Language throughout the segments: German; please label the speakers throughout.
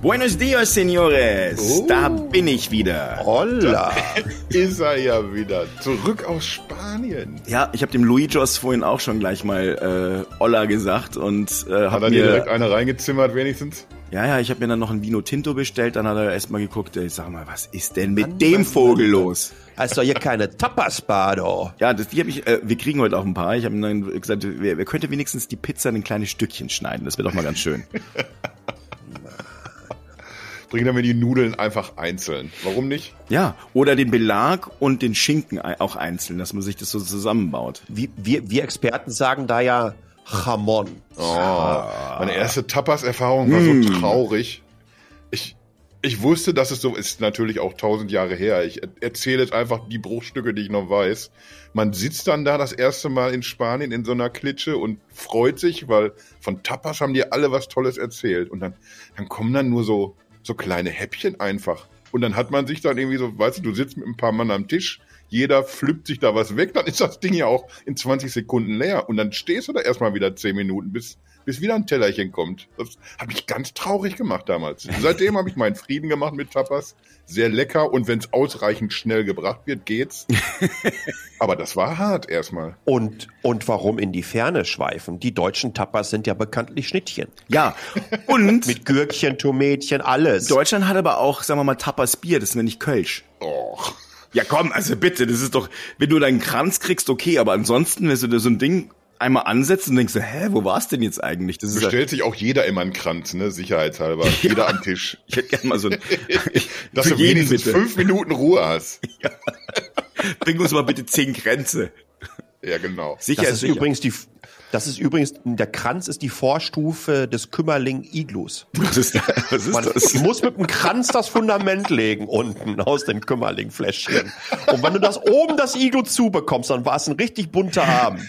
Speaker 1: Buenos dias, señores.
Speaker 2: Oh.
Speaker 1: Da bin ich wieder.
Speaker 2: Holla. Ist er ja wieder. Zurück aus Spanien.
Speaker 1: Ja, ich habe dem Luigos vorhin auch schon gleich mal äh, Olla gesagt und äh,
Speaker 2: Hat
Speaker 1: hab
Speaker 2: er dir
Speaker 1: mir
Speaker 2: direkt eine reingezimmert wenigstens?
Speaker 1: ja, ja, ich habe mir dann noch ein Vino Tinto bestellt, dann hat er erstmal geguckt, ey, sag mal, was ist denn mit dem Vogel los?
Speaker 3: Heißt doch hier keine Tapas-Bar, doch.
Speaker 1: Ja, das, die habe ich, äh, wir kriegen heute auch ein paar. Ich habe ihm dann gesagt, wer, wer könnte wenigstens die Pizza in kleine Stückchen schneiden? Das wäre doch mal ganz schön.
Speaker 2: Bring dann mir die Nudeln einfach einzeln. Warum nicht?
Speaker 1: Ja, oder den Belag und den Schinken auch einzeln, dass man sich das so zusammenbaut.
Speaker 3: Wir, wir, wir Experten sagen da ja Jamon.
Speaker 2: Oh, meine erste Tapas-Erfahrung war so traurig. Ich, ich wusste, dass es so ist, natürlich auch tausend Jahre her. Ich er- erzähle jetzt einfach die Bruchstücke, die ich noch weiß. Man sitzt dann da das erste Mal in Spanien in so einer Klitsche und freut sich, weil von Tapas haben die alle was Tolles erzählt. Und dann, dann kommen dann nur so, so kleine Häppchen einfach. Und dann hat man sich dann irgendwie so, weißt du, du sitzt mit ein paar Mann am Tisch, jeder flippt sich da was weg, dann ist das Ding ja auch in 20 Sekunden leer. Und dann stehst du da erstmal wieder 10 Minuten, bis, bis wieder ein Tellerchen kommt. Das hat mich ganz traurig gemacht damals. Seitdem habe ich meinen Frieden gemacht mit Tapas. Sehr lecker und wenn es ausreichend schnell gebracht wird, geht's. Aber das war hart erstmal.
Speaker 3: Und, und warum in die Ferne schweifen? Die deutschen Tapas sind ja bekanntlich Schnittchen.
Speaker 1: Ja, und
Speaker 3: Mit Gürkchen, Tomätchen, alles.
Speaker 1: Deutschland hat aber auch, sagen wir mal, Tapas Bier, das ist nämlich Kölsch.
Speaker 2: Och.
Speaker 1: Ja, komm, also bitte, das ist doch, wenn du deinen Kranz kriegst, okay, aber ansonsten, wenn du dir so ein Ding einmal ansetzt und denkst, du, hä, wo war's denn jetzt eigentlich? Das ist ja,
Speaker 2: Bestellt sich auch jeder immer einen Kranz, ne? Sicherheitshalber. Jeder am Tisch.
Speaker 1: ich hätte gerne mal so ein,
Speaker 2: Dass du
Speaker 1: jeden
Speaker 2: wenigstens
Speaker 1: bitte.
Speaker 2: fünf Minuten Ruhe hast.
Speaker 1: Bring uns mal bitte zehn Grenze.
Speaker 2: Ja, genau.
Speaker 1: Sicher
Speaker 3: das ist übrigens die, das ist übrigens, der Kranz ist die Vorstufe des Kümmerling-Iglus.
Speaker 1: was ist, was ist
Speaker 3: Man
Speaker 1: das?
Speaker 3: muss mit dem Kranz das Fundament legen unten aus den Kümmerling-Fläschchen. Und wenn du das oben das Iglu zubekommst, dann war es ein richtig bunter Abend.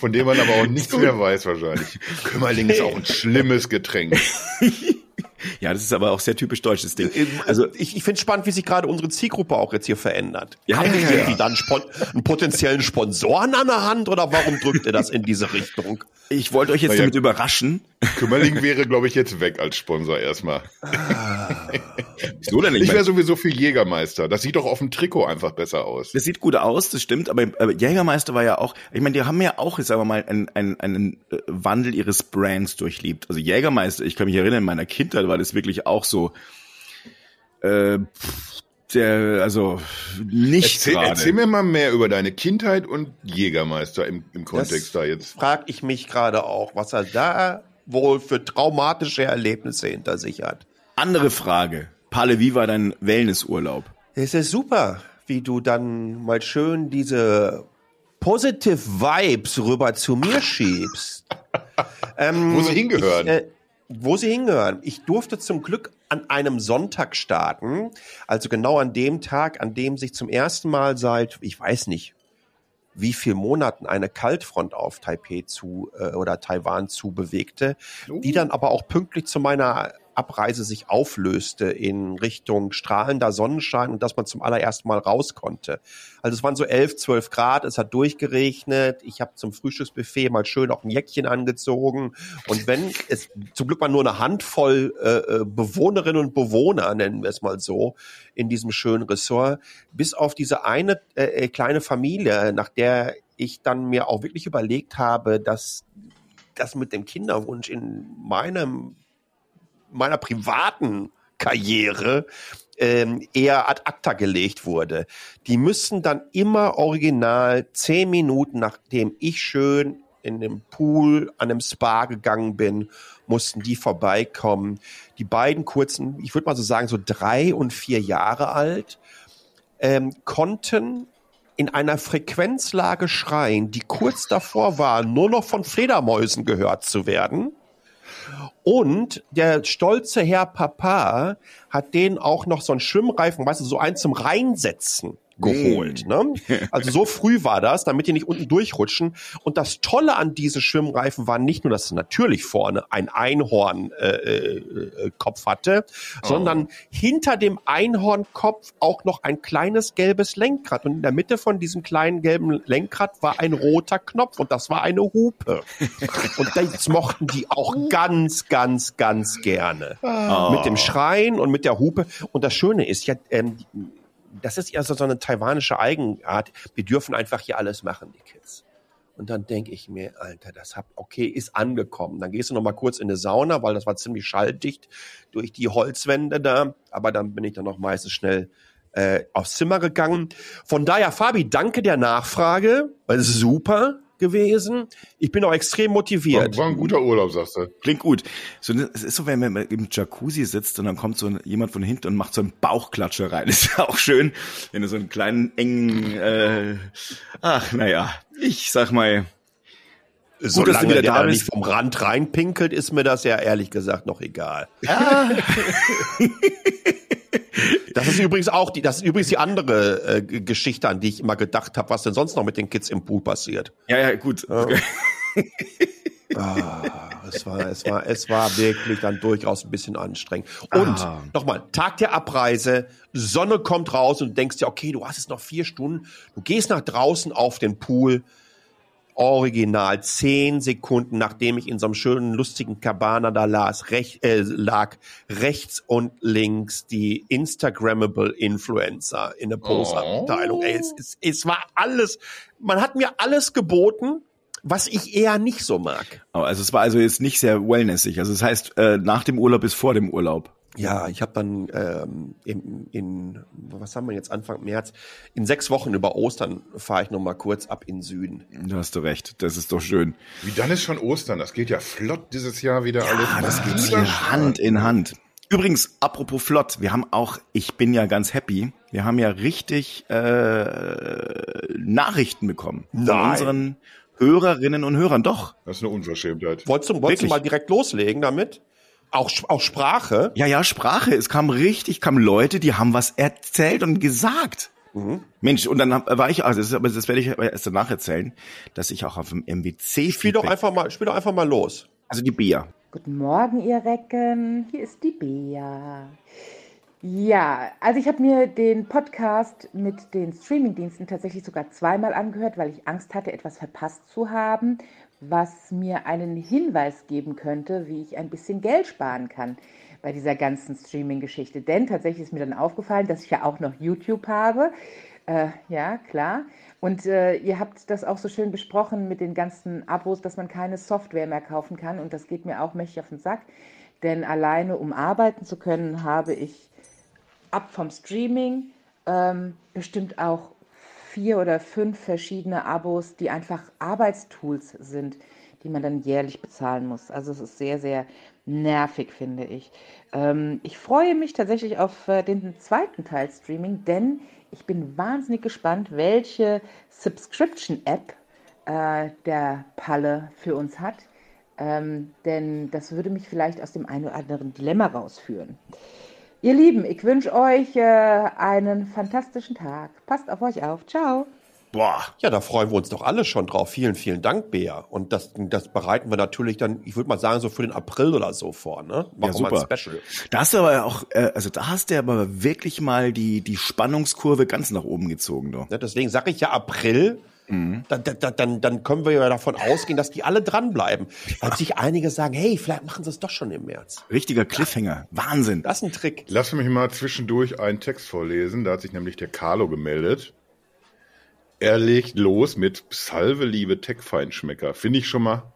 Speaker 2: Von dem man aber auch nichts mehr weiß wahrscheinlich. Kümmerling ist auch ein schlimmes Getränk.
Speaker 1: Ja, das ist aber auch sehr typisch deutsches Ding. Also,
Speaker 3: ich, ich finde spannend, wie sich gerade unsere Zielgruppe auch jetzt hier verändert.
Speaker 1: Ja,
Speaker 3: Habt
Speaker 1: ja,
Speaker 3: ihr
Speaker 1: ja,
Speaker 3: irgendwie dann Spon einen potenziellen Sponsoren an der Hand oder warum drückt ihr das in diese Richtung?
Speaker 1: ich wollte euch jetzt
Speaker 2: ja.
Speaker 1: damit überraschen.
Speaker 2: Kümmerling wäre, glaube ich, jetzt weg als Sponsor erstmal.
Speaker 1: Wieso denn nicht?
Speaker 2: Ich wäre sowieso für Jägermeister. Das sieht doch auf dem Trikot einfach besser aus.
Speaker 1: Das sieht gut aus, das stimmt, aber, aber Jägermeister war ja auch, ich meine, die haben ja auch, jetzt sagen wir mal, einen, einen, einen äh, Wandel ihres Brands durchlebt. Also Jägermeister, ich kann mich erinnern, in meiner Kindheit war das wirklich auch so, äh, der, also nicht
Speaker 2: Erzähl,
Speaker 1: gerade.
Speaker 2: erzähl mir mal mehr über deine Kindheit und Jägermeister im, im Kontext da jetzt.
Speaker 3: Frag ich mich gerade auch, was er da wohl für traumatische Erlebnisse hinter sich hat.
Speaker 1: Andere Frage. Palle, wie war dein Wellnessurlaub?
Speaker 3: Es ist super, wie du dann mal schön diese positive Vibes rüber zu mir schiebst. ähm,
Speaker 2: Wo sie hingehören.
Speaker 3: Ich, äh, wo sie hingehören. Ich durfte zum Glück an einem Sonntag starten, also genau an dem Tag, an dem sich zum ersten Mal seit, ich weiß nicht, wie viel Monaten eine Kaltfront auf Taipei zu äh, oder Taiwan zu bewegte, die dann aber auch pünktlich zu meiner Abreise sich auflöste in Richtung strahlender Sonnenschein und dass man zum allerersten Mal raus konnte. Also es waren so 11, 12 Grad, es hat durchgeregnet, ich habe zum Frühstücksbuffet mal schön auch ein Jäckchen angezogen und wenn es zum Glück mal nur eine Handvoll äh, äh, Bewohnerinnen und Bewohner, nennen wir es mal so, in diesem schönen Ressort, bis auf diese eine äh, äh, kleine Familie, nach der ich dann mir auch wirklich überlegt habe, dass das mit dem Kinderwunsch in meinem meiner privaten Karriere ähm, eher ad acta gelegt wurde. Die müssen dann immer original zehn Minuten, nachdem ich schön in dem Pool an einem Spa gegangen bin, mussten die vorbeikommen. Die beiden kurzen, ich würde mal so sagen, so drei und vier Jahre alt, ähm, konnten in einer Frequenzlage schreien, die kurz davor war, nur noch von Fledermäusen gehört zu werden. Und der stolze Herr Papa hat denen auch noch so einen Schwimmreifen, weißt du, so einen zum Reinsetzen geholt. Ne? Also so früh war das, damit die nicht unten durchrutschen. Und das Tolle an diese Schwimmreifen war nicht nur, dass es natürlich vorne ein Einhornkopf äh, äh, Kopf hatte,
Speaker 2: Oh.
Speaker 3: sondern hinter dem Einhornkopf auch noch ein kleines gelbes Lenkrad. Und in der Mitte von diesem kleinen gelben Lenkrad war ein roter Knopf und das war eine Hupe. Und das mochten die auch ganz, ganz, ganz gerne. Mit dem Schreien und mit der Hupe. Und das Schöne ist ja, ähm, das ist ja so, so eine taiwanische Eigenart. Wir dürfen einfach hier alles machen, die Kids. Und dann denke ich mir, Alter, das hab, okay, ist angekommen. Dann gehst du noch mal kurz in eine Sauna, weil das war ziemlich schalldicht durch die Holzwände da. Aber dann bin ich dann noch meistens schnell äh, aufs Zimmer gegangen. Von daher, Fabi, danke der Nachfrage. Super gewesen. Ich bin auch extrem
Speaker 2: War,
Speaker 3: motiviert.
Speaker 2: war ein guter Urlaub, sagst du.
Speaker 1: Klingt gut. So, es ist so, wenn man im Jacuzzi sitzt und dann kommt so jemand von hinten und macht so einen Bauchklatscher rein. ist ja auch schön, wenn du so einen kleinen, engen, äh, ach, naja, ich sag mal, dass du
Speaker 3: Solange
Speaker 1: wieder
Speaker 3: der
Speaker 1: da bist.
Speaker 3: nicht vom Rand reinpinkelt, ist mir das ja ehrlich gesagt noch egal. Das ist übrigens auch die, das ist übrigens die andere äh, Geschichte, an die ich immer gedacht habe, was denn sonst noch mit den Kids im Pool passiert.
Speaker 1: ja, ja, gut.
Speaker 3: Ah, es war, es war, es war wirklich dann durchaus ein bisschen anstrengend. Und
Speaker 1: Ah.
Speaker 3: nochmal, Tag der Abreise, Sonne kommt raus und du denkst dir, okay, du hast jetzt noch vier Stunden, du gehst nach draußen auf den Pool, original zehn Sekunden, nachdem ich in so einem schönen, lustigen Cabana da las, rech, äh, lag, rechts und links die Instagrammable Influencer in der Poserabteilung. Ey, es, es, es war alles, man hat mir alles geboten, was ich eher nicht so mag.
Speaker 1: Also es war also jetzt nicht sehr wellnessig. Also das heißt, äh, nach dem Urlaub ist vor dem Urlaub.
Speaker 3: Ja, ich habe dann ähm, in, in, was haben wir jetzt, Anfang März, in sechs Wochen über Ostern fahre ich noch mal kurz ab in den Süden.
Speaker 1: Da hast du recht. Das ist doch schön.
Speaker 2: Wie dann ist schon Ostern. Das geht ja flott dieses Jahr wieder alles.
Speaker 1: Ah, das geht hier Hand in Hand. Übrigens, apropos flott, wir haben auch, ich bin ja ganz happy, wir haben ja richtig äh, Nachrichten bekommen von
Speaker 3: Nein.
Speaker 1: unseren Hörerinnen und Hörern. Doch.
Speaker 2: Das ist eine Unverschämtheit.
Speaker 3: Wolltest du, wolltest du mal direkt loslegen damit? Auch, auch Sprache?
Speaker 1: Ja, ja, Sprache. Es kam richtig, kamen Leute, die haben was erzählt und gesagt. Mensch, und dann war ich, also das, aber das werde ich erst danach erzählen, dass ich auch auf dem MWC
Speaker 3: Spiel doch einfach mal, spiel doch einfach mal los.
Speaker 1: also die Bea.
Speaker 4: Guten Morgen, ihr Recken. Hier ist die Bea. Ja, also ich habe mir den Podcast mit den Streamingdiensten tatsächlich sogar zweimal angehört, weil ich Angst hatte, etwas verpasst zu haben, was mir einen Hinweis geben könnte, wie ich ein bisschen Geld sparen kann bei dieser ganzen Streaming-Geschichte. Denn tatsächlich ist mir dann aufgefallen, dass ich ja auch noch YouTube habe. Äh, ja, klar. Und äh, ihr habt das auch so schön besprochen mit den ganzen Abos, dass man keine Software mehr kaufen kann. Und das geht mir auch mächtig auf den Sack. Denn alleine, um arbeiten zu können, habe ich ab vom Streaming ähm, bestimmt auch vier oder fünf verschiedene Abos, die einfach Arbeitstools sind, die man dann jährlich bezahlen muss. Also es ist sehr, sehr nervig, finde ich. Ähm, ich freue mich tatsächlich auf äh, den zweiten Teil Streaming, denn ich bin wahnsinnig gespannt, welche Subscription-App äh, der Palle für uns hat. Ähm, denn das würde mich vielleicht aus dem einen oder anderen Dilemma rausführen. Ihr Lieben, ich wünsche euch äh, einen fantastischen Tag. Passt auf euch auf. Ciao.
Speaker 1: Boah.
Speaker 3: Ja, da freuen wir uns doch alle schon drauf. Vielen, vielen Dank, Bea. Und das, das bereiten wir natürlich dann, ich würde mal sagen, so für den April oder so vor, ne? Machen mal
Speaker 1: super.
Speaker 3: ein Special.
Speaker 1: Da hast du aber auch, äh, also da hast du aber wirklich mal die, die Spannungskurve ganz nach oben gezogen, doch.
Speaker 3: Ja, deswegen sage ich ja April. Dann, dann, dann, dann können wir ja davon ausgehen, dass die alle dranbleiben. Weil sich einige sagen, hey, vielleicht machen sie es doch schon im März.
Speaker 1: Richtiger Cliffhanger. Wahnsinn.
Speaker 3: Das ist ein Trick.
Speaker 2: Lass mich mal zwischendurch einen Text vorlesen. Da hat sich nämlich der Carlo gemeldet. Er legt los mit Salve, liebe Tech-Feinschmecker. Finde ich schon mal,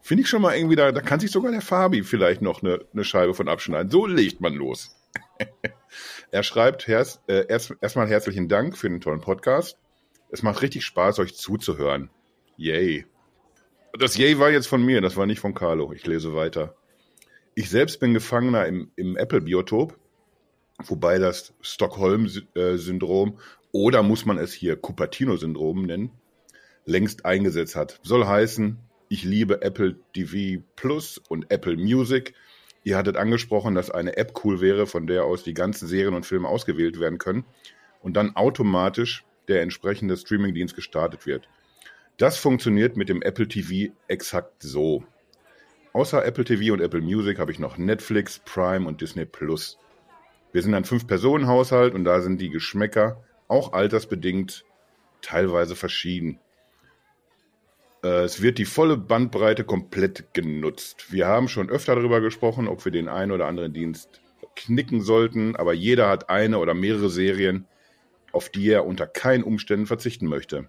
Speaker 2: finde ich schon mal irgendwie, da, da kann sich sogar der Fabi vielleicht noch eine, eine Scheibe von abschneiden. So legt man los. er schreibt herz, äh, erst, erstmal herzlichen Dank für den tollen Podcast. Es macht richtig Spaß, euch zuzuhören. Yay. Das Yay war jetzt von mir, das war nicht von Carlo. Ich lese weiter. Ich selbst bin Gefangener im, im Apple-Biotop, wobei das Stockholm-Syndrom oder muss man es hier Cupertino-Syndrom nennen, längst eingesetzt hat. Soll heißen, ich liebe Apple TV Plus und Apple Music. Ihr hattet angesprochen, dass eine App cool wäre, von der aus die ganzen Serien und Filme ausgewählt werden können. und dann automatisch der entsprechende Streamingdienst gestartet wird. Das funktioniert mit dem Apple TV exakt so. Außer Apple TV und Apple Music habe ich noch Netflix, Prime und Disney Plus. Wir sind ein Fünf-Personen-Haushalt und da sind die Geschmäcker auch altersbedingt teilweise verschieden. Äh, es wird die volle Bandbreite komplett genutzt. Wir haben schon öfter darüber gesprochen, ob wir den einen oder anderen Dienst knicken sollten, aber jeder hat eine oder mehrere Serien, auf die er unter keinen Umständen verzichten möchte.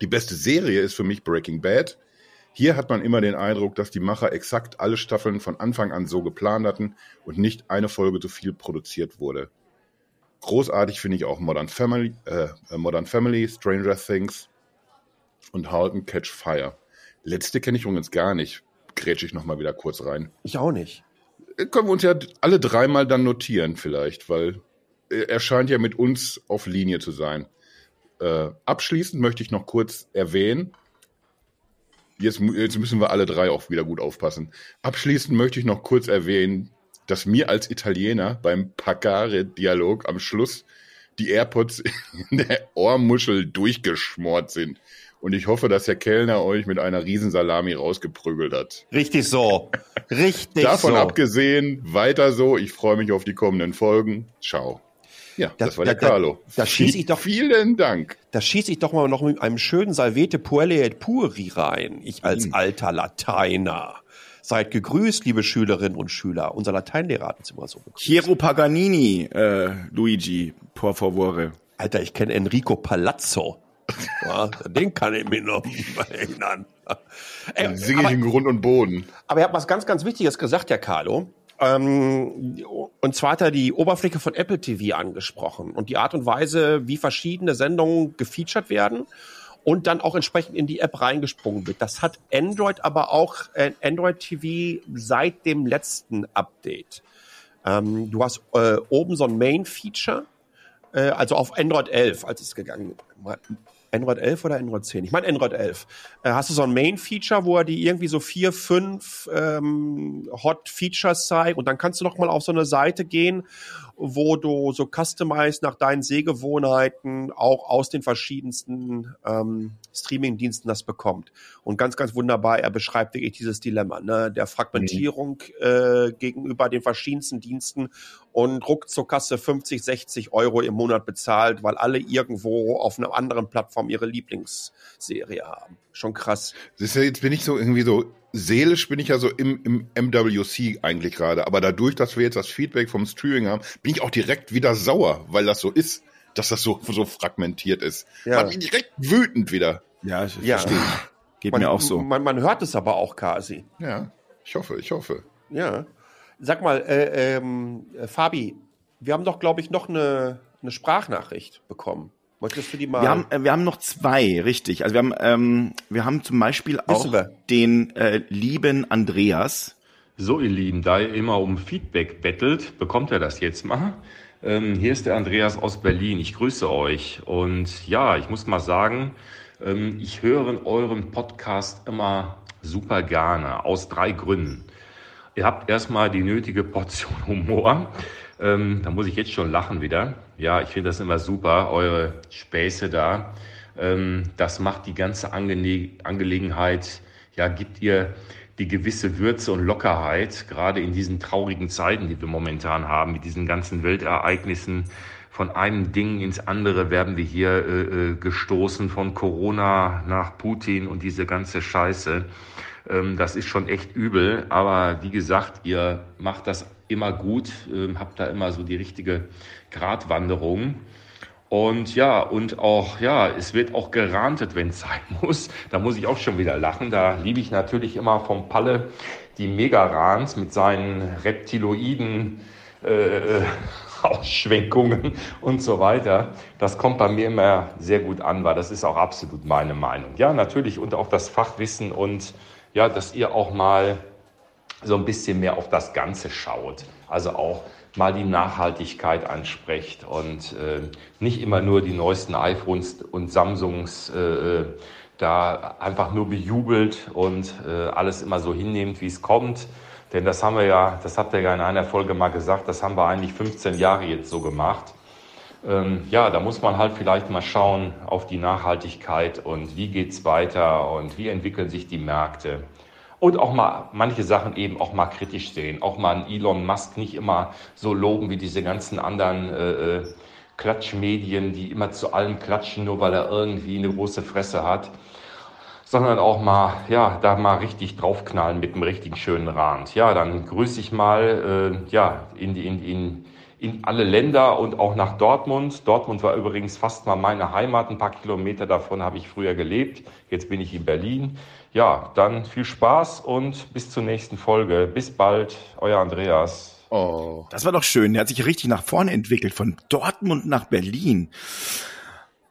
Speaker 2: Die beste Serie ist für mich Breaking Bad. Hier hat man immer den Eindruck, dass die Macher exakt alle Staffeln von Anfang an so geplant hatten und nicht eine Folge zu viel produziert wurde. Großartig finde ich auch Modern Family, äh, Modern Family, Stranger Things und Halt and Catch Fire. Letzte kenne ich übrigens gar nicht. Grätsche ich nochmal wieder kurz rein.
Speaker 3: Ich auch nicht.
Speaker 2: Äh, können wir uns ja alle dreimal dann notieren vielleicht, weil er scheint ja mit uns auf Linie zu sein. Äh, abschließend möchte ich noch kurz erwähnen, jetzt, jetzt müssen wir alle drei auch wieder gut aufpassen. Abschließend möchte ich noch kurz erwähnen, dass mir als Italiener beim Pagare-Dialog am Schluss die AirPods in der Ohrmuschel durchgeschmort sind. Und ich hoffe, dass der Kellner euch mit einer Riesensalami rausgeprügelt hat.
Speaker 3: Richtig so. Richtig
Speaker 2: Davon
Speaker 3: so.
Speaker 2: abgesehen, weiter so. Ich freue mich auf die kommenden Folgen. Ciao. Ja, das,
Speaker 3: Das-
Speaker 2: war der
Speaker 3: da- da-
Speaker 2: Carlo.
Speaker 3: da schieß ich doch-
Speaker 2: Vielen Dank.
Speaker 3: Da schieße ich doch mal noch mit einem schönen Salvete Puelle et Puri rein. Ich als
Speaker 2: Hm.
Speaker 3: alter Lateiner. Seid gegrüßt, liebe Schülerinnen und Schüler. Unser Lateinlehrer hat uns immer so begrüßt.
Speaker 1: Piero Paganini, äh, Luigi, por favore.
Speaker 3: Alter, ich kenne Enrico Palazzo. Ja, den kann ich mir noch erinnern. Ey,
Speaker 2: Dann singe ich in Grund und Boden.
Speaker 3: aber er hat was ganz, ganz Wichtiges gesagt, der Carlo. Ähm, und zwar hat er die Oberfläche von Apple TV angesprochen und die Art und Weise, wie verschiedene Sendungen gefeatured werden und dann auch entsprechend in die App reingesprungen wird. Das hat Android aber auch, äh, Android TV seit dem letzten Update. Ähm, du hast äh, oben so ein Main-Feature, äh, also auf Android 11, als es gegangen Android 11 oder Android 10? Ich meine Android 11. Äh, hast du so ein Main-Feature, wo er die irgendwie so vier, fünf ähm, Hot-Features zeigt und dann kannst du noch mal auf so eine Seite gehen, wo du so customized nach deinen Sehgewohnheiten auch aus den verschiedensten ähm, Streaming-Diensten das bekommt. Und ganz, ganz wunderbar, er beschreibt wirklich dieses Dilemma, ne, der Fragmentierung äh, gegenüber den verschiedensten Diensten und ruckzuck hast du 50, 60 Euro im Monat bezahlt, weil alle irgendwo auf einer anderen Plattform ihre Lieblingsserie haben. Schon krass.
Speaker 2: Siehst du, jetzt bin ich so irgendwie so, seelisch bin ich ja so im, im MWC eigentlich gerade. Aber dadurch, dass wir jetzt das Feedback vom Streaming haben, bin ich auch direkt wieder sauer, weil das so ist, dass das so, so fragmentiert ist.
Speaker 3: Ja.
Speaker 2: Man bin direkt wütend wieder.
Speaker 1: Ja, ich
Speaker 3: Ja.
Speaker 1: verstehe. Geht
Speaker 3: Man,
Speaker 1: mir auch so.
Speaker 3: Man, man hört es aber auch quasi.
Speaker 2: Ja, ich hoffe, ich hoffe.
Speaker 3: Ja. Sag mal, äh, ähm, äh, Fabi, wir haben doch, glaube ich, noch eine, eine Sprachnachricht bekommen. Möchtest du die mal?
Speaker 1: Wir haben, äh, wir haben noch zwei, richtig. Also wir haben, ähm, wir haben zum Beispiel auch den äh, lieben Andreas.
Speaker 5: So, ihr Lieben, da ihr immer um Feedback bettelt, bekommt er das jetzt mal. Ähm, hier ist der Andreas aus Berlin. Ich grüße euch. Und ja, ich muss mal sagen, ähm, ich höre euren Podcast immer super gerne, aus drei Gründen. Ihr habt erstmal die nötige Portion Humor. Ähm, da muss ich jetzt schon lachen wieder. Ja, ich finde das immer super, eure Späße da. Ähm, das macht die ganze Angele Angelegenheit, ja, gibt ihr die gewisse Würze und Lockerheit, gerade in diesen traurigen Zeiten, die wir momentan haben, mit diesen ganzen Weltereignissen. Von einem Ding ins andere werden wir hier äh, äh, gestoßen, von Corona nach Putin und diese ganze Scheiße. Ähm, das ist schon echt übel, aber wie gesagt, ihr macht das immer gut, ähm, habt da immer so die richtige Gratwanderung. Und ja, und auch, ja, es wird auch gerantet, wenn es sein muss. Da muss ich auch schon wieder lachen. Da liebe ich natürlich immer vom Palle die Megarans mit seinen reptiloiden äh, Ausschwenkungen und so weiter. Das kommt bei mir immer sehr gut an, weil das ist auch absolut meine Meinung. Ja, natürlich und auch das Fachwissen und ja, dass ihr auch mal so ein bisschen mehr auf das Ganze schaut. Also auch mal die Nachhaltigkeit ansprecht und äh, nicht immer nur die neuesten iPhones und Samsungs äh, da einfach nur bejubelt und äh, alles immer so hinnehmt, wie es kommt. Denn das haben wir ja, das habt ihr ja in einer Folge mal gesagt, das haben wir eigentlich 15 Jahre jetzt so gemacht. Ähm, ja, da muss man halt vielleicht mal schauen auf die Nachhaltigkeit und wie geht's weiter und wie entwickeln sich die Märkte. Und auch mal manche Sachen eben auch mal kritisch sehen. Auch mal einen Elon Musk nicht immer so loben wie diese ganzen anderen äh, äh, Klatschmedien, die immer zu allem klatschen, nur weil er irgendwie eine große Fresse hat. Sondern auch mal, ja, da mal richtig draufknallen mit einem richtig schönen Rand. Ja, dann grüße ich mal, äh, ja, in in, in, in alle Länder und auch nach Dortmund. Dortmund war übrigens fast mal meine Heimat. Ein paar Kilometer davon habe ich früher gelebt. Jetzt bin ich in Berlin. Ja, dann viel Spaß und bis zur nächsten Folge. Bis bald, euer Andreas.
Speaker 1: Oh. Das war doch schön. Er hat sich richtig nach vorne entwickelt, von Dortmund nach Berlin.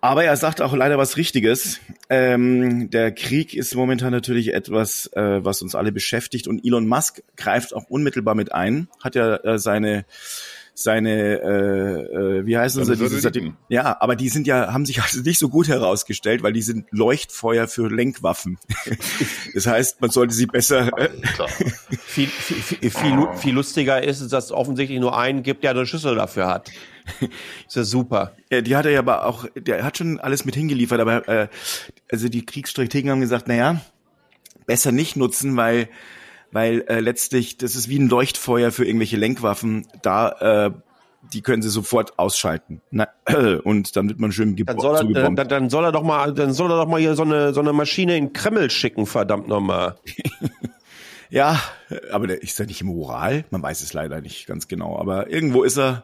Speaker 1: Aber er sagt auch leider was Richtiges. Ähm, der Krieg ist momentan natürlich etwas, äh, was uns alle beschäftigt. Und Elon Musk greift auch unmittelbar mit ein. Hat ja äh, seine seine, äh, äh, wie heißen sie? Diese Satelliten. Ja, aber die sind ja, haben sich also nicht so gut herausgestellt, weil die sind Leuchtfeuer für Lenkwaffen. das heißt, man sollte sie besser. Äh,
Speaker 3: viel, viel, viel, viel, viel lustiger ist, dass es offensichtlich nur einen gibt, der eine Schüssel dafür hat. Ist ja super.
Speaker 1: Ja, die hat er ja aber auch, der hat schon alles mit hingeliefert, aber äh, also die Kriegsstrategen haben gesagt, naja, besser nicht nutzen, weil weil äh, letztlich das ist wie ein Leuchtfeuer für irgendwelche Lenkwaffen. Da äh, die können sie sofort ausschalten. Na, äh, und dann wird man schön
Speaker 3: dann soll, er, dann, dann soll er doch mal, dann soll er doch mal hier so eine so eine Maschine in Kreml schicken, verdammt nochmal.
Speaker 1: ja, aber der ist ja nicht im Ural. Man weiß es leider nicht ganz genau, aber irgendwo ist er